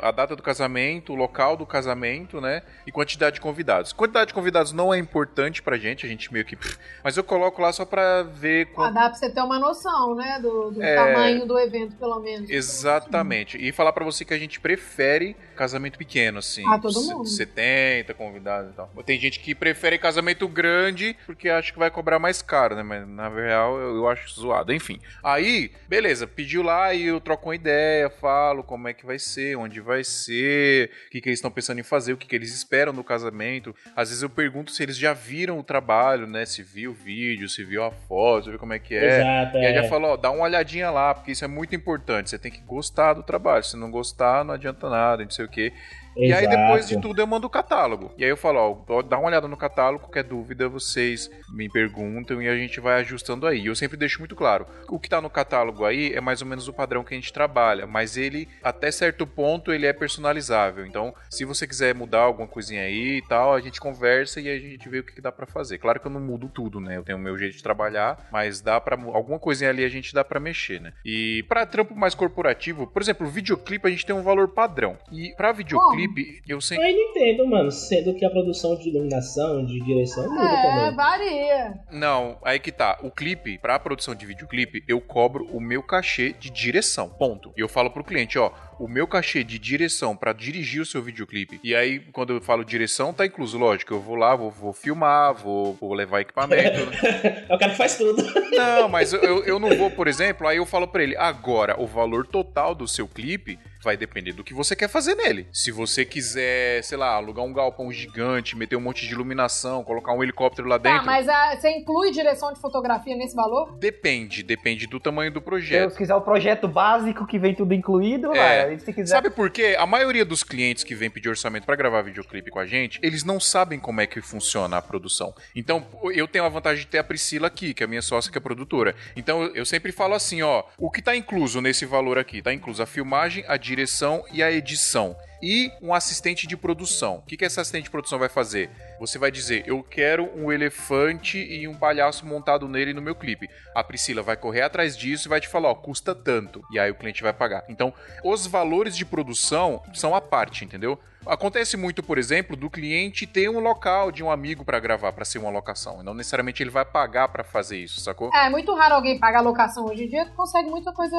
a data do casamento, o local do casamento, né? E quantidade de convidados. Quantidade de convidados não é importante pra gente, a gente meio que. Mas eu coloco lá só pra ver Ah, quanto. dá pra você ter uma noção, né? Do, do É. tamanho do evento, pelo menos. Exatamente. E falar pra você que a gente prefere casamento pequeno, assim. Ah, todo mundo. 70 convidados e tal. Tem gente que prefere casamento grande porque acha que vai cobrar mais caro, né? Mas na real eu, eu acho zoado. Enfim. Aí, beleza, pediu lá e eu troco uma ideia, falo como é que vai ser, onde vai ser, o que, que eles estão pensando em fazer, o que, que eles esperam do casamento. Às vezes eu pergunto se eles já viram o trabalho, né? Se viu o vídeo, se viu a foto, se viu como é que é. Exato. E aí é. já falou, ó, dá uma olhadinha lá, porque isso é muito importante. Você tem que gostar do trabalho. Se não gostar, não adianta nada, não sei o quê. E aí, depois de tudo, eu mando o catálogo. E aí eu falo, ó, dá uma olhada no catálogo, qualquer dúvida, vocês me perguntam e a gente vai ajustando aí. Eu sempre deixo muito claro. O que tá no catálogo aí é mais ou menos o padrão que a gente trabalha, mas ele, até certo ponto, ele é personalizável. Então, se você quiser mudar alguma coisinha aí e tal, a gente conversa e a gente vê o que, que dá pra fazer. Claro que eu não mudo tudo, né? Eu tenho o meu jeito de trabalhar, mas dá para alguma coisinha ali a gente dá pra mexer, né? E pra trampo mais corporativo, por exemplo, videoclipe a gente tem um valor padrão. E pra videoclipe, eu sempre Eu entendo, mano, sendo que a produção de iluminação, de direção muda É, também. varia. Não, aí que tá. O clipe, pra produção de videoclipe, eu cobro o meu cachê de direção. Ponto. E eu falo pro cliente, ó, o meu cachê de direção pra dirigir o seu videoclipe. E aí, quando eu falo direção, tá incluso, lógico. Eu vou lá, vou, vou filmar, vou, vou levar equipamento. É o cara que faz tudo. Não, mas eu- eu, eu não vou, por exemplo, aí eu falo pra ele, agora, o valor total do seu clipe vai depender do que você quer fazer nele. Se você quiser, sei lá, alugar um galpão gigante, meter um monte de iluminação, colocar um helicóptero lá Tá, dentro, mas a- você inclui direção de fotografia nesse valor? depende, depende do tamanho do Se projeto. quiser o projeto básico que vem tudo incluído, É. se quiser. Sabe por quê? A maioria dos clientes que vem pedir orçamento pra gravar videoclipe com a gente, eles não sabem como é que funciona a produção. Então, eu tenho a vantagem de ter a Priscila aqui, que é a minha sócia, que é produtora. Então, eu sempre falo assim, ó, o que tá incluso nesse valor aqui? Tá incluso a filmagem, a direção e a edição. E um assistente de produção. O que, que esse assistente de produção vai fazer? Você vai dizer, eu quero um elefante e um palhaço montado nele no meu clipe. A Priscila vai correr atrás disso e vai te falar, ó, custa tanto. E aí o cliente vai pagar. Então, os valores de produção são a parte, entendeu? Acontece muito, por exemplo, do cliente ter um local de um amigo pra gravar, pra ser uma locação. Não necessariamente ele vai pagar pra fazer isso, sacou? É, é muito raro alguém pagar locação hoje em dia, consegue muita coisa.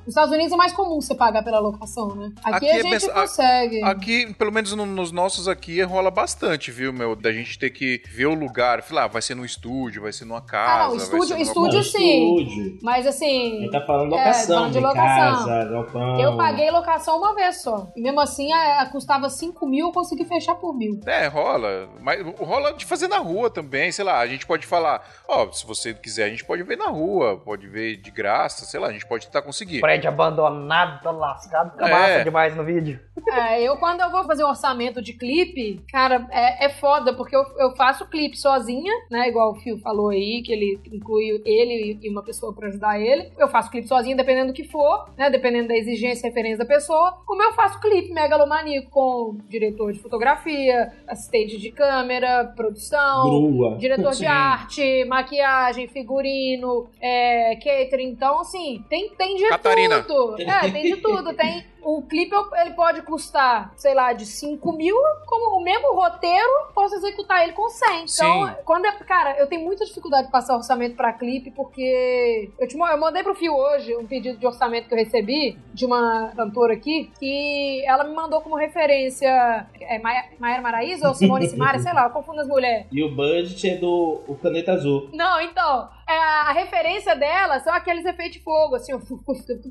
Nos Estados Unidos é mais comum você pagar pela locação, né? Aqui, Aqui a é gente bem- a- consegue. Aqui, pelo menos no- nos nossos aqui, rola bastante, viu, meu? Da gente ter que ver o lugar. Falar, ah, vai ser no estúdio, vai ser numa casa. Ah, não, vai estúdio- estúdio Não, sim. estúdio. Mas assim. Ele tá falando É, locação, falando de de, locação. casa. Eu paguei locação uma vez só. E mesmo assim, é, custava 5 mil, eu consegui fechar por mil. É, rola. Mas rola de fazer na rua também, sei lá. A gente pode falar, ó, se você quiser, a gente pode ver na rua, pode ver de graça, sei lá, a gente pode tentar conseguir. Prédio abandonado, tá lascado, fica É. massa demais no vídeo. É, eu quando eu vou fazer um orçamento de clipe, cara, é, é foda, porque eu, eu faço clipe sozinha, né? Igual o Fio falou aí, que ele inclui ele e uma pessoa pra ajudar ele. Eu faço clipe sozinha, dependendo do que for, né? Dependendo da exigência e referência da pessoa. Como eu faço clipe megalomaníaco com diretor de fotografia, assistente de câmera, produção, Grua. diretor de Sim. arte, maquiagem, figurino, é, catering. Então, assim, tem, tem de Catarina. tudo. É, tem de tudo. Tem. O clipe ele pode custar, sei lá, de 5 mil, como o mesmo roteiro, posso executar ele com 100. Então, Sim. quando é. Cara, eu tenho muita dificuldade de passar orçamento pra clipe, porque. Eu, te, eu mandei pro Fio hoje um pedido de orçamento que eu recebi de uma cantora aqui, que ela me mandou como referência. É Maia- Maera Maraíza ou Simone Simaria, sei lá, eu confundo as mulheres. E o budget é do o Planeta Azul. Não, então, a referência dela são aqueles efeitos de fogo, assim, eu fico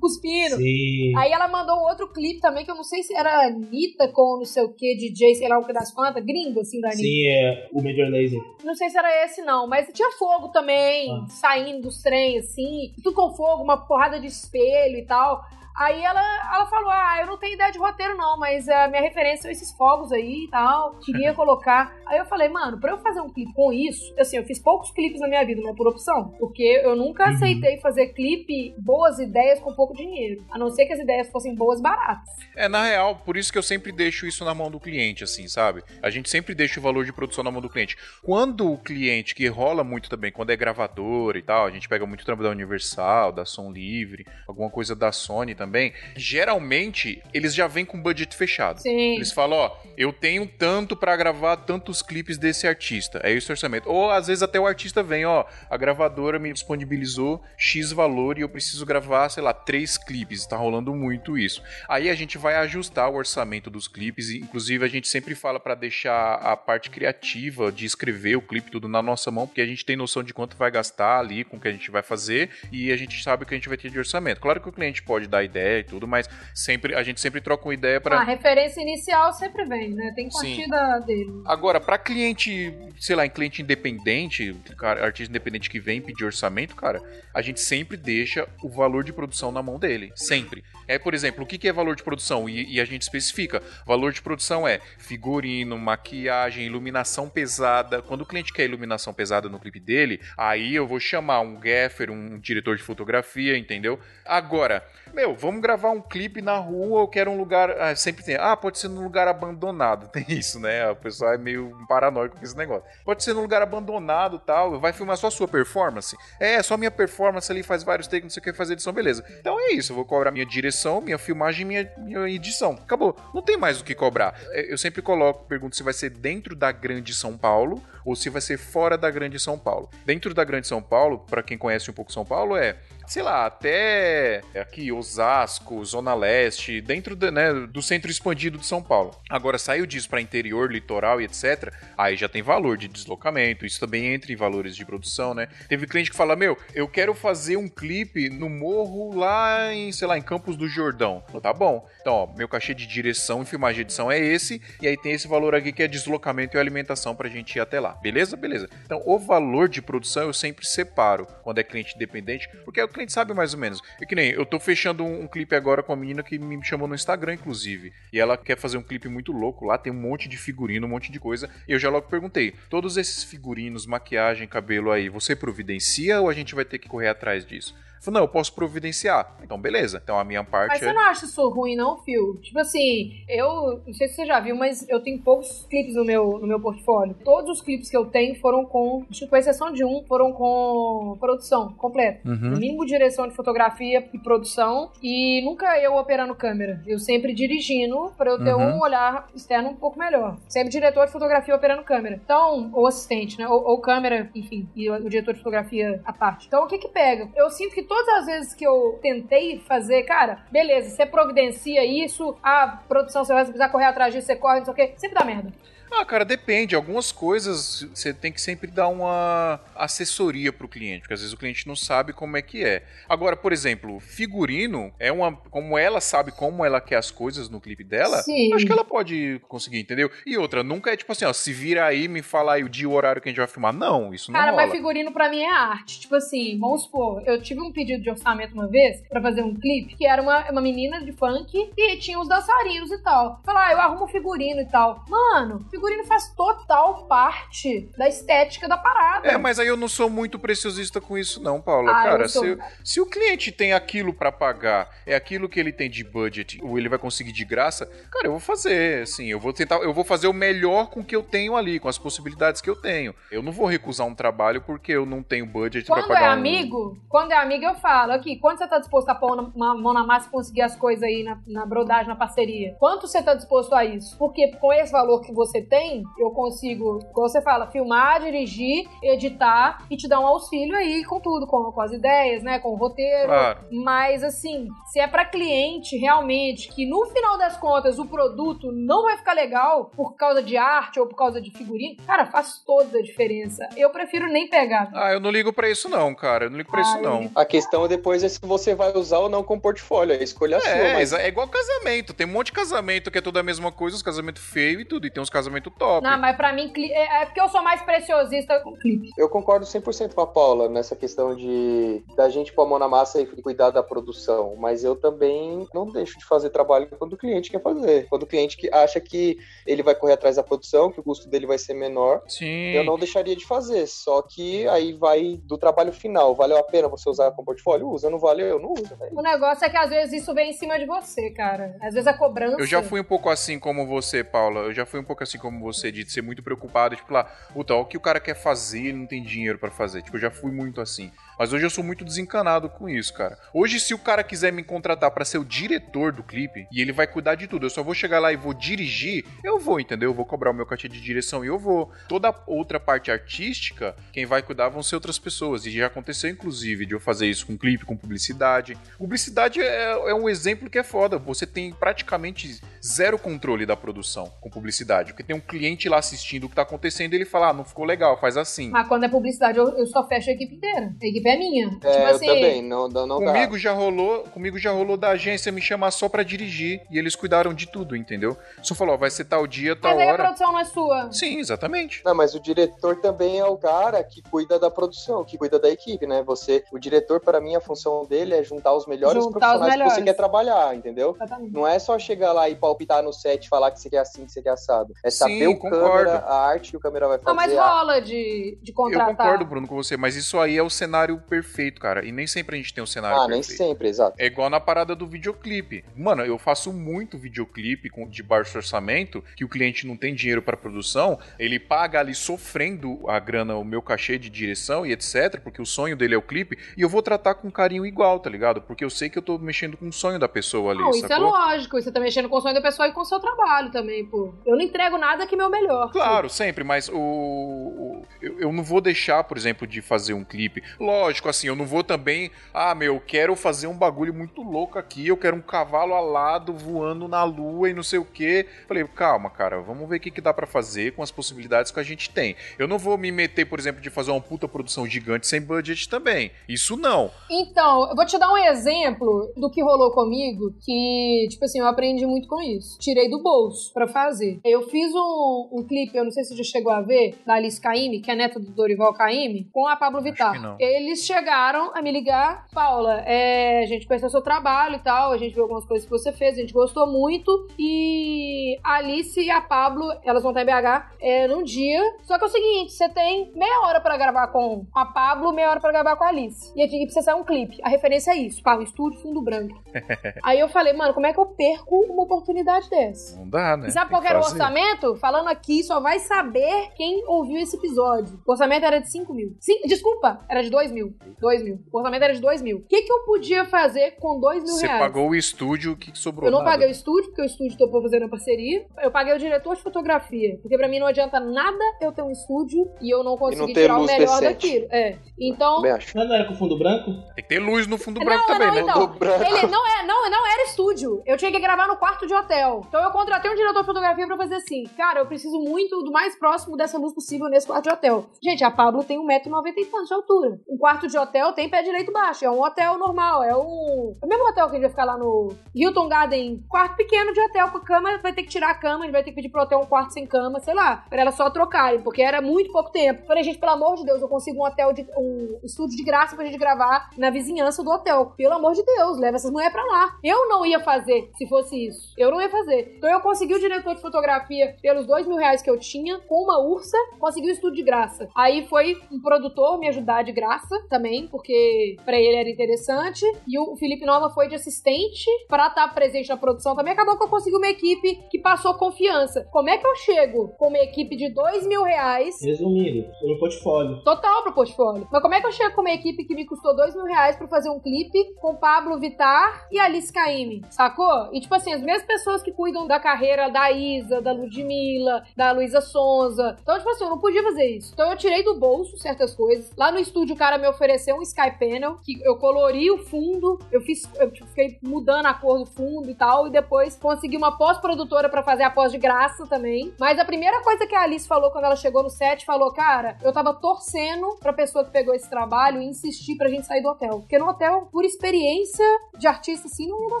cuspindo. Sim. Aí ela mandou outro clipe também, que eu não sei se era Anitta com não sei o que, DJ, sei lá o que das quantas, gringo, assim, da Anitta. Sim, é o Major Laser. Não sei se era esse, não, mas tinha fogo também, Ah. saindo dos trens, assim, tudo com fogo, uma porrada de espelho e tal. Aí ela, ela falou: Ah, eu não tenho ideia de roteiro, não, mas a minha referência são esses fogos aí e tal. Queria colocar. Aí eu falei, mano, pra eu fazer um clipe com isso, assim, eu fiz poucos clipes na minha vida, não é por opção. Porque eu nunca Uhum. aceitei fazer clipe, boas ideias com pouco dinheiro. A não ser que as ideias fossem boas baratas. É, na real, por isso que eu sempre deixo isso na mão do cliente, assim, sabe? A gente sempre deixa o valor de produção na mão do cliente. Quando o cliente, que rola muito também, quando é gravador e tal, a gente pega muito trampo da Universal, da Som Livre, alguma coisa da Sony também, geralmente eles já vêm com budget fechado. Sim. Eles falam, ó, eu tenho tanto pra gravar tantos clipes desse artista. É esse o orçamento. Ou às vezes até o artista vem, ó, a gravadora me disponibilizou X valor e eu preciso gravar, sei lá, três clipes. Tá rolando muito isso. Aí a gente vai ajustar o orçamento dos clipes. Inclusive, a gente sempre fala pra deixar a parte criativa de escrever o clipe tudo na nossa mão, porque a gente tem noção de quanto vai gastar ali com o que a gente vai fazer e a gente sabe o que a gente vai ter de orçamento. Claro que o cliente pode dar ideia e tudo, mas sempre a gente sempre troca uma ideia pra A referência inicial sempre vem, né? Tem que Sim. dele. Agora, pra cliente, sei lá, em cliente independente, cara, artista independente que vem pedir orçamento, cara, a gente sempre deixa o valor de produção na mão dele. Sempre. É, por exemplo, o que que é valor de produção? E, e a gente especifica. Valor de produção é figurino, maquiagem, iluminação pesada. Quando o cliente quer iluminação pesada no clipe dele, aí eu vou chamar um gaffer, um diretor de fotografia, entendeu? Agora, meu, vamos gravar um clipe na rua, eu quero um lugar. ah, sempre tem. Ah, pode ser num lugar abandonado. Tem isso, né? O pessoal é meio paranoico com esse negócio. Pode ser num lugar abandonado tal. Vai filmar só a sua performance? É, só minha performance ali faz vários takes, não sei o que fazer edição, beleza. Então é isso, eu vou cobrar minha direção, minha filmagem minha, minha edição. Acabou. Não tem mais o que cobrar. É, Eu sempre coloco, pergunto se vai ser dentro da Grande São Paulo ou se vai ser fora da Grande São Paulo. Dentro da Grande São Paulo, pra quem conhece um pouco São Paulo, é sei lá, até aqui, Osasco, Zona Leste, dentro do, né, do centro expandido de São Paulo. Agora, saiu disso para interior, litoral e etc., aí já tem valor de deslocamento, isso também entra em valores de produção, né? Teve cliente que fala, meu, eu quero fazer um clipe no morro lá em, sei lá, em Campos do Jordão. Tá bom. Então, ó, meu cachê de direção e filmagem de edição é esse, e aí tem esse valor aqui que é deslocamento e alimentação pra gente ir até lá. Beleza? Beleza. Então, o valor de produção eu sempre separo quando é cliente independente, porque o cliente sabe mais ou menos. É que nem eu tô fechando um, um clipe agora com a menina que me chamou no Instagram, inclusive. E ela quer fazer um clipe muito louco lá, tem um monte de figurino, um monte de coisa. E eu já logo perguntei: todos esses figurinos, maquiagem, cabelo aí, você providencia ou a gente vai ter que correr atrás disso? Falei, não, eu posso providenciar. Então, beleza. Então a minha parte Mas é. você não acha isso ruim, não, Phil? Tipo assim, eu não sei se você já viu, mas eu tenho poucos clipes no meu, no meu portfólio. Todos os clipes que eu tenho foram com, acho que com exceção de um, foram com produção completa. Uhum. Mínimo direção de fotografia e produção. E nunca eu operando câmera. Eu sempre dirigindo pra eu ter Uhum. um olhar externo um pouco melhor. Sempre diretor de fotografia operando câmera. Então, ou assistente, né? Ou, ou câmera, enfim. E o, o diretor de fotografia à parte. Então, o que que pega? Eu sinto que todas as vezes que eu tentei fazer, cara, beleza, você providencia isso, a produção você vai precisar correr atrás disso, você corre, não sei o quê, sempre dá merda. Ah, cara, depende. Algumas coisas você tem que sempre dar uma assessoria pro cliente, porque às vezes o cliente não sabe como é que é. Agora, por exemplo, figurino é uma. Como ela sabe como ela quer as coisas no clipe dela, Sim. acho que ela pode conseguir, entendeu? E outra, nunca é tipo assim, ó, se vira aí, me fala aí o dia e o horário que a gente vai filmar. Não, isso não Cara, mas figurino pra mim é arte. Tipo assim, vamos supor, eu tive um pedido de orçamento uma vez pra fazer um clipe que era uma, uma menina de funk e tinha os dançarinos e tal. Falar, ah, eu arrumo figurino e tal. Mano, figurino faz total parte da estética da parada. É, mas aí eu não sou muito preciosista com isso, não, Paula. Ah, Cara, sou. se, se o cliente tem aquilo pra pagar, é aquilo que ele tem de budget, ou ele vai conseguir de graça, cara, eu vou fazer, assim, eu vou tentar, eu vou fazer o melhor com o que eu tenho ali, com as possibilidades que eu tenho. Eu não vou recusar um trabalho porque eu não tenho budget pra Quando pagar é um- amigo, quando é amigo, eu falo aqui, quando você tá disposto a pôr uma mão na massa e conseguir as coisas aí na, na brodagem, na parceria? Quanto você tá disposto a isso? Porque com esse valor que você tem, eu consigo, como você fala, filmar, dirigir, editar e te dar um auxílio aí com tudo, com, com as ideias, né? Com o roteiro. Claro. Mas assim, se é pra cliente realmente que no final das contas o produto não vai ficar legal por causa de arte ou por causa de figurino, cara, faz toda a diferença. Eu prefiro nem pegar. Ah, eu não ligo pra isso não, cara. Eu não ligo pra isso Ai. não. A questão depois é se você vai usar ou não como portfólio. É escolha sua, É, mas exa- é igual casamento. Tem um monte de casamento que é tudo a mesma coisa, uns casamentos feios e tudo. E tem uns casamentos top. Não, mas pra mim, cli- é é porque eu sou mais preciosista com clipe. Eu concordo 100% com a Paula nessa questão de da gente pôr a mão na massa e cuidar da produção, mas eu também não deixo de fazer trabalho quando o cliente quer fazer. Quando o cliente que acha que ele vai correr atrás da produção, que o custo dele vai ser menor, Sim. eu não deixaria de fazer. Só que aí vai do trabalho final. Valeu a pena você usar como portfólio? Usa, não valeu? Não usa. velho. O negócio é que às vezes isso vem em cima de você, cara. Às vezes a cobrança. Eu já fui um pouco assim como você, Paula. Eu já fui um pouco assim como você, de ser muito preocupado, tipo lá, puta, o que o cara quer fazer, ele não tem dinheiro pra fazer. Tipo, eu já fui muito assim. Mas hoje eu sou muito desencanado com isso, cara. Hoje, se o cara quiser me contratar pra ser o diretor do clipe, e ele vai cuidar de tudo, eu só vou chegar lá e vou dirigir, eu vou, entendeu? Eu vou cobrar o meu cachê de direção e eu vou. Toda outra parte artística, quem vai cuidar vão ser outras pessoas. E já aconteceu, inclusive, de eu fazer isso com clipe, com publicidade. Publicidade é, é um exemplo que é foda. Você tem praticamente zero controle da produção com publicidade. Porque tem um cliente lá assistindo o que tá acontecendo e ele fala, ah, não ficou legal, faz assim. Mas quando é publicidade, eu, eu só fecho a equipe inteira. A equipe é minha. É, tipo eu assim. também, não, não, não dá. Comigo já rolou, comigo já rolou da agência me chamar só pra dirigir e eles cuidaram de tudo, entendeu? Só falou, ó, vai ser tal dia, tal Mas aí a hora. produção não é sua. Sim, exatamente. Não, mas o diretor também é o cara que cuida da produção, que cuida da equipe, né? Você, o diretor, para mim, a função dele é juntar os melhores Juntar os profissionais que você melhores. quer trabalhar, entendeu? Exatamente. Não é só chegar lá e palpitar no set e falar que você quer assim, que você quer assado. É saber Sim, o concordo. câmera, a arte que o câmera vai fazer. Não, mas a- rola de, de Eu contratar. concordo, Bruno, com você, mas isso aí é o cenário perfeito, cara. E nem sempre a gente tem um cenário Ah, nem perfeito. sempre, exato. É igual na parada do videoclipe. Mano, eu faço muito videoclipe com, de baixo orçamento, que o cliente não tem dinheiro pra produção, ele paga ali sofrendo a grana, o meu cachê de direção e etc, porque o sonho dele é o clipe, e eu vou tratar com carinho igual, tá ligado? Porque eu sei que eu tô mexendo com o sonho da pessoa ali, Não, isso é sacou? lógico. Você tá mexendo com o sonho da pessoa e com o seu trabalho também, pô. Eu não entrego nada que meu melhor. Claro, sempre, mas o, o- eu, eu não vou deixar, por exemplo, de fazer um clipe. Lógico, assim, eu não vou também. Ah, meu, eu quero fazer um bagulho muito louco aqui. Eu quero um cavalo alado voando na lua e não sei o quê. Falei, calma, cara, vamos ver o que, que dá pra fazer com as possibilidades que a gente tem. Eu não vou me meter, por exemplo, de fazer uma puta produção gigante sem budget também. Isso não. Então, eu vou te dar um exemplo do que rolou comigo, que, tipo assim, eu aprendi muito com isso. Tirei do bolso pra fazer. Eu fiz um, um clipe, eu não sei se você já chegou a ver, da Alice Caymmi, que é neta do Dorival Caymmi, com a Pablo Vittar. não. Eles chegaram a me ligar, Paula, é, a gente conheceu seu trabalho e tal, a gente viu algumas coisas que você fez, a gente gostou muito, e a Alice e a Pablo, elas vão estar em BH é, num dia, só que é o seguinte, você tem meia hora pra gravar com a Pablo, meia hora pra gravar com a Alice. E aqui precisa sair um clipe. A referência é isso, pá, um estúdio fundo branco. Aí eu falei, mano, como é que eu perco uma oportunidade dessa? Não dá, né? E sabe Tem qual que era o orçamento? Falando aqui, só vai saber quem ouviu esse episódio. O orçamento era de 5 mil. Sim, desculpa, era de 2 mil. Mil. 2 mil. O orçamento era de 2 mil. O que, que eu podia fazer com 2 mil Você reais? pagou o estúdio, o que que sobrou? Eu não Nada. paguei o estúdio, porque o estúdio topou fazer uma parceria. Eu paguei o diretor de fotografia. Porque pra mim não adianta nada eu ter um estúdio e eu não conseguir tirar o melhor decente. daquilo. É. Então. Mas não era com fundo branco? Tem que ter luz no fundo Não, branco não, também, não, né? então. Branco. Ele não, é, não, não era estúdio. Eu tinha que gravar no quarto de hotel. Então eu contratei um diretor de fotografia pra fazer assim. Cara, eu preciso muito do mais próximo dessa luz possível nesse quarto de hotel. Gente, a Pablo tem 1,90m e tantos de altura. Um quarto de hotel tem pé direito baixo. É um hotel normal. É um. É o mesmo hotel que a gente vai ficar lá no Hilton Garden. Quarto pequeno de hotel com cama. Vai ter que tirar a cama. A gente vai ter que pedir pro hotel um quarto sem cama, sei lá. Pra ela só trocarem, porque era muito pouco tempo. Falei, gente, pelo amor de Deus, eu consigo um hotel de. um estúdio de graça pra gente gravar na vizinhança do hotel. Pelo amor de Deus, leva essas mulheres pra lá. Eu não ia fazer se fosse isso. Eu não ia fazer. Então eu consegui o diretor de fotografia pelos dois mil reais que eu tinha, com uma ursa, consegui o estúdio de graça. Aí foi um produtor me ajudar de graça também, porque pra ele era interessante. E o Felipe Nova foi de assistente pra estar presente na produção também. Acabou que eu consegui uma equipe que passou confiança. Como é que eu chego com uma equipe de dois mil reais Resumindo, no portfólio. Total pro portfólio. Mas como é que eu chego com uma equipe que me custou dois mil reais pra fazer um clipe com Pablo Vittar e Alice Caymmi, sacou? E tipo assim, as mesmas pessoas que cuidam da carreira da Isa, da Ludmilla, da Luísa Sonza. Então, tipo assim, eu não podia fazer isso. Então eu tirei do bolso certas coisas. Lá no estúdio o cara me ofereceu um Sky Panel, que eu colori o fundo, eu fiz, eu fiquei mudando a cor do fundo e tal, e depois consegui uma pós-produtora pra fazer a pós de graça também. Mas a primeira coisa que a Alice falou quando ela chegou no set, falou, cara, eu tava torcendo pra pessoa que pegou esse trabalho e insistir pra gente sair do hotel. Porque no hotel, por experiência de artista, assim, não ia dar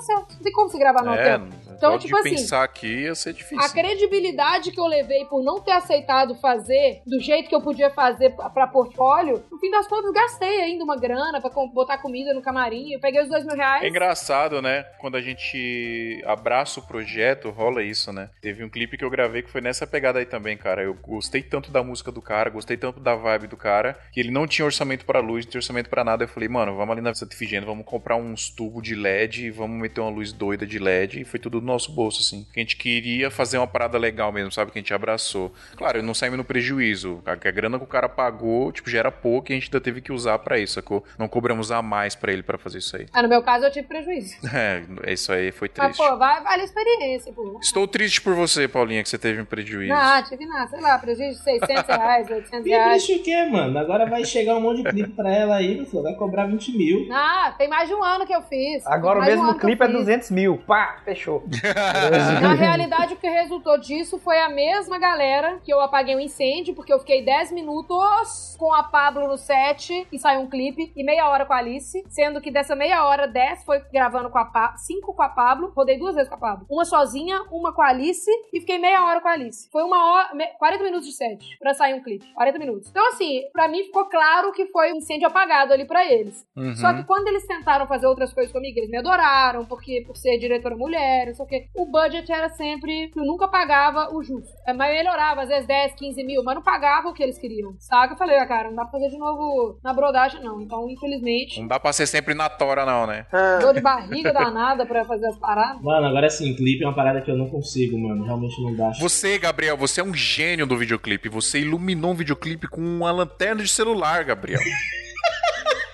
certo. Não tem como se gravar no É, hotel. Então, tipo assim, pensar aqui ia ser difícil. A credibilidade que eu levei por não ter aceitado fazer do jeito que eu podia fazer pra portfólio, no fim das contas, gastei ainda uma grana com- botar comida no camarim. Eu peguei os dois mil reais. É engraçado, né? Quando a gente abraça o projeto, rola isso, né? Teve um clipe que eu gravei que foi nessa pegada aí também, cara. Eu gostei tanto da música do cara, gostei tanto da vibe do cara, que ele não tinha orçamento pra luz, não tinha orçamento pra nada. Eu falei, mano, vamos ali na Santa Ifigênia, vamos comprar uns tubos de LED e vamos meter uma luz doida de LED. E foi tudo do nosso bolso, assim. Que a gente queria fazer uma parada legal mesmo, sabe? Que a gente abraçou. Claro, não saímos no prejuízo. A, a grana que o cara pagou, tipo, já era pouco e a gente ainda teve que usar pra isso, sacou? Não cobramos a mais pra ele pra fazer isso aí. Ah, no meu caso, eu tive prejuízo. É, isso aí foi Mas, triste. pô, vai, vale a experiência, pô. Estou triste por você, Paulinha, que você teve um prejuízo. Não, tive nada, sei lá, prejuízo de 600 reais, 800 E reais. triste o quê, mano? Agora vai chegar um monte de clipe pra ela aí, meu filho, vai cobrar 20 mil. Ah, tem mais de um ano que eu fiz. Agora o um mesmo eu clipe é fiz. 200 mil. Pá, fechou. Na realidade, o que resultou disso foi a mesma galera que eu apaguei um incêndio, porque eu fiquei 10 minutos com a Pablo no set e saiu um clipe, e meia hora com a Alice, sendo que dessa meia hora, 10 foi gravando com a Pablo, 5 com a Pablo, rodei duas vezes com a Pablo. Uma sozinha, uma com a Alice, e fiquei meia hora com a Alice. Foi uma hora, me- 40 minutos de set pra sair um clipe. 40 minutos. Então, assim, pra mim ficou claro que foi um incêndio apagado ali pra eles. Uhum. Só que quando eles tentaram fazer outras coisas comigo, eles me adoraram, porque por ser diretora mulher, não sei o quê. O budget era sempre. Eu nunca pagava o justo. É, Mas melhorava, às vezes 10, 15 mil, mas não pagava o que eles queriam. Saca? Eu falei, ah, cara, não dá pra fazer de novo na brodagem, não. Então, infelizmente, Não dá pra ser sempre na tora, não, né? dor de barriga danada pra fazer as paradas. Mano, agora assim, clipe é uma parada que eu não consigo, mano. Realmente não dá. Você, Gabriel, você é um gênio do videoclipe. Você iluminou um videoclipe com uma lanterna de celular, Gabriel.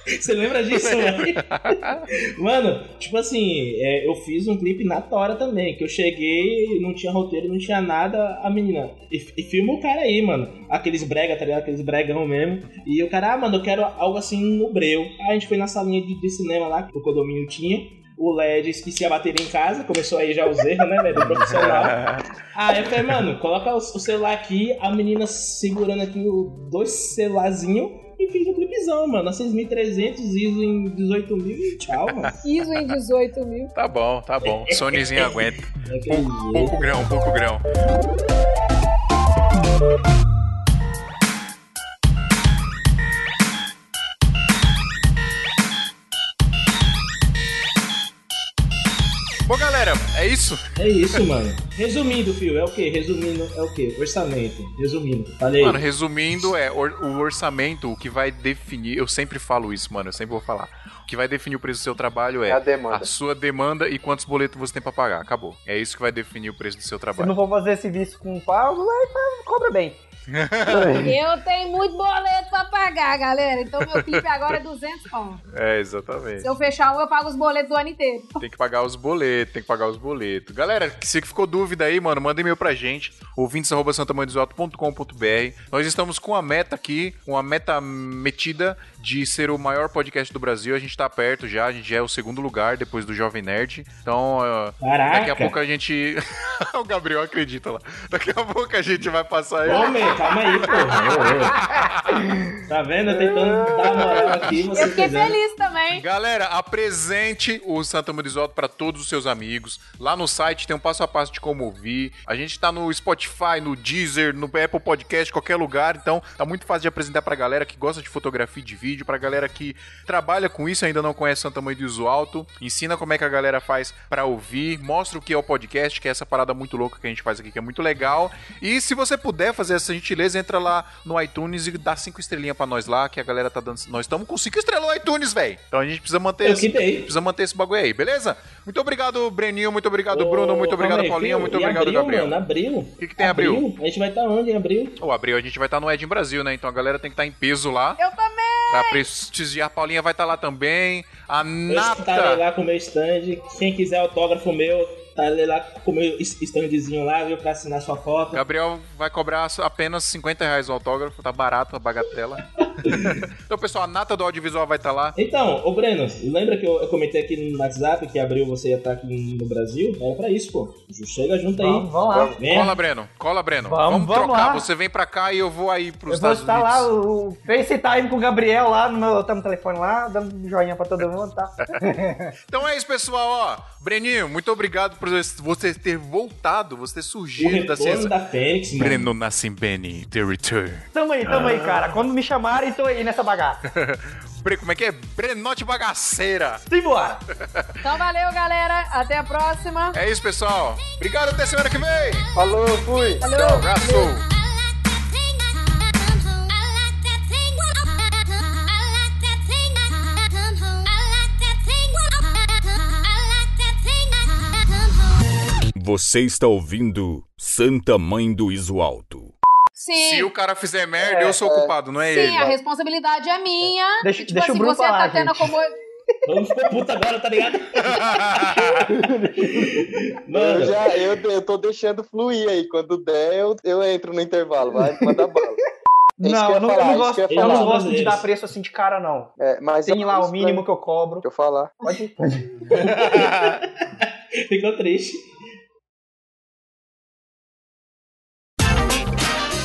Você lembra disso, mano? Né? mano, tipo assim, é, eu fiz um clipe na Tora também, que eu cheguei, não tinha roteiro, não tinha nada, a menina. E, e filma o cara aí, mano. Aqueles brega, tá ligado? Aqueles bregão mesmo. E o cara, ah, mano, eu quero algo assim no breu. Aí a gente foi na salinha de, de cinema lá, que o condomínio tinha o LED esqueci a bateria em casa, começou aí já os erros, né, velho, do profissional. Aí eu falei, mano, coloca o celular aqui, a menina segurando aqui dois celularzinhos e fiz 6.000, mano. A 6.300, ISO em 18 mil e tchau, mano. ISO em 18 mil. Tá bom, tá bom. Sonyzinho aguenta. É pouco, é pouco grão, pouco grão. Galera, é isso? É isso, mano. Resumindo, fio, é o quê? Resumindo, é o quê? Orçamento. Resumindo, falei. Mano, resumindo, é or- o orçamento, o que vai definir. Eu sempre falo isso, mano, eu sempre vou falar. O que vai definir o preço do seu trabalho é É a demanda. a sua demanda e quantos boletos você tem pra pagar. Acabou. É isso que vai definir o preço do seu Se trabalho. não for fazer serviço com o Paulo, aí faz- cobra bem. Eu tenho muito boleto pra pagar, galera. Então meu clipe agora é 200 conto. É, exatamente. Se eu fechar um, eu pago os boletos do ano inteiro. Tem que pagar os boletos, tem que pagar os boletos. Galera, se ficou dúvida aí, mano, manda e-mail pra gente, ouvintes.santamandesoalto.com.br. Nós estamos com a meta aqui, uma meta metida de ser o maior podcast do Brasil. A gente tá perto já, a gente já é o segundo lugar depois do Jovem Nerd. Então, Caraca. daqui a pouco a gente. o Gabriel acredita lá. Daqui a pouco a gente vai passar aí. Homem, calma aí, pô. tá vendo? Eu tentando dar moral aqui, você Eu fiquei quiser. feliz também. Galera, apresente o Santa Morisoto para todos os seus amigos. Lá no site tem um passo a passo de como ouvir. A gente tá no Spotify, no Deezer, no Apple Podcast, qualquer lugar. Então, tá muito fácil de apresentar pra galera que gosta de fotografia e de vídeo, pra galera que trabalha com isso e ainda não conhece Santa Mãe do Iso Alto. Ensina como é que a galera faz pra ouvir, mostra o que é o podcast, que é essa parada muito louca que a gente faz aqui, que é muito legal. E se você puder fazer essa gentileza, entra lá no iTunes e dá cinco estrelinhas pra nós lá, que a galera tá dando. Nós estamos com cinco estrelas no iTunes, velho. Então a gente precisa manter Eu esse, que dei. precisa manter esse bagulho aí, beleza? Muito obrigado, Breninho, muito obrigado, Ô, Bruno, muito obrigado, aí, Paulinho, filho, muito obrigado, abril, Gabriel. Mano, abril. O que, que tem abril? A gente vai estar onde em abril? O abril a gente vai estar no Ed em Brasil, né? Então a galera tem que estar em peso lá. Eu também. Pra prestigiar. A Paulinha vai estar lá também. A Eu estarei Nata. lá com o meu stand. Quem quiser autógrafo meu, estarei lá com o meu standzinho lá, viu? Pra assinar sua foto. Gabriel vai cobrar apenas 50 reais o autógrafo, tá barato a bagatela. Então, pessoal, a Nata do audiovisual vai estar lá. Então, ô Breno, lembra que eu, eu comentei aqui no WhatsApp que abril você ia estar aqui no Brasil? Era pra isso, pô. Chega junto aí. Vamos, vamos lá. Vem. Cola, Breno. Cola, Breno. Vamos, vamos trocar. lá. Você vem pra cá e eu vou aí pros Eu vou Estados estar Unidos. lá, o FaceTime com o Gabriel lá no meu, tá no telefone lá, dando joinha pra todo mundo, tá? Então é isso, pessoal. Ó, Breninho, muito obrigado por você ter voltado, você ter O surgido da retorno ciência. da Fênix, mano. Breno Nassimbeni, The Return. Tamo aí, tamo aí, cara. Quando me chamarem, tô aí nessa bagaça. Como é que é? Brenote Bagaceira. Simbora! Então valeu, galera. Até a próxima. É isso, pessoal. Obrigado, até semana que vem. Falou, fui! Valeu. Abraço. Você está ouvindo Santa Mãe do Iso Alto. Sim. Se o cara fizer merda, eu sou o culpado, não é Sim, ele. a responsabilidade é minha. Deixa- E, tipo deixa o assim, Bruno você falar, tá tendo gente. como. Vamos ficar puto agora, tá ligado? Eu, Mano, já, eu, eu tô deixando fluir aí. Quando der, eu, eu entro no intervalo. Vai, manda bala. É Não, eu eu não, eu falar, não gosto, eu eu não gosto de dar preço assim de cara, não. É, mas Tem lá o mínimo que eu cobro. Deixa eu falar. Pode ir. ficou triste.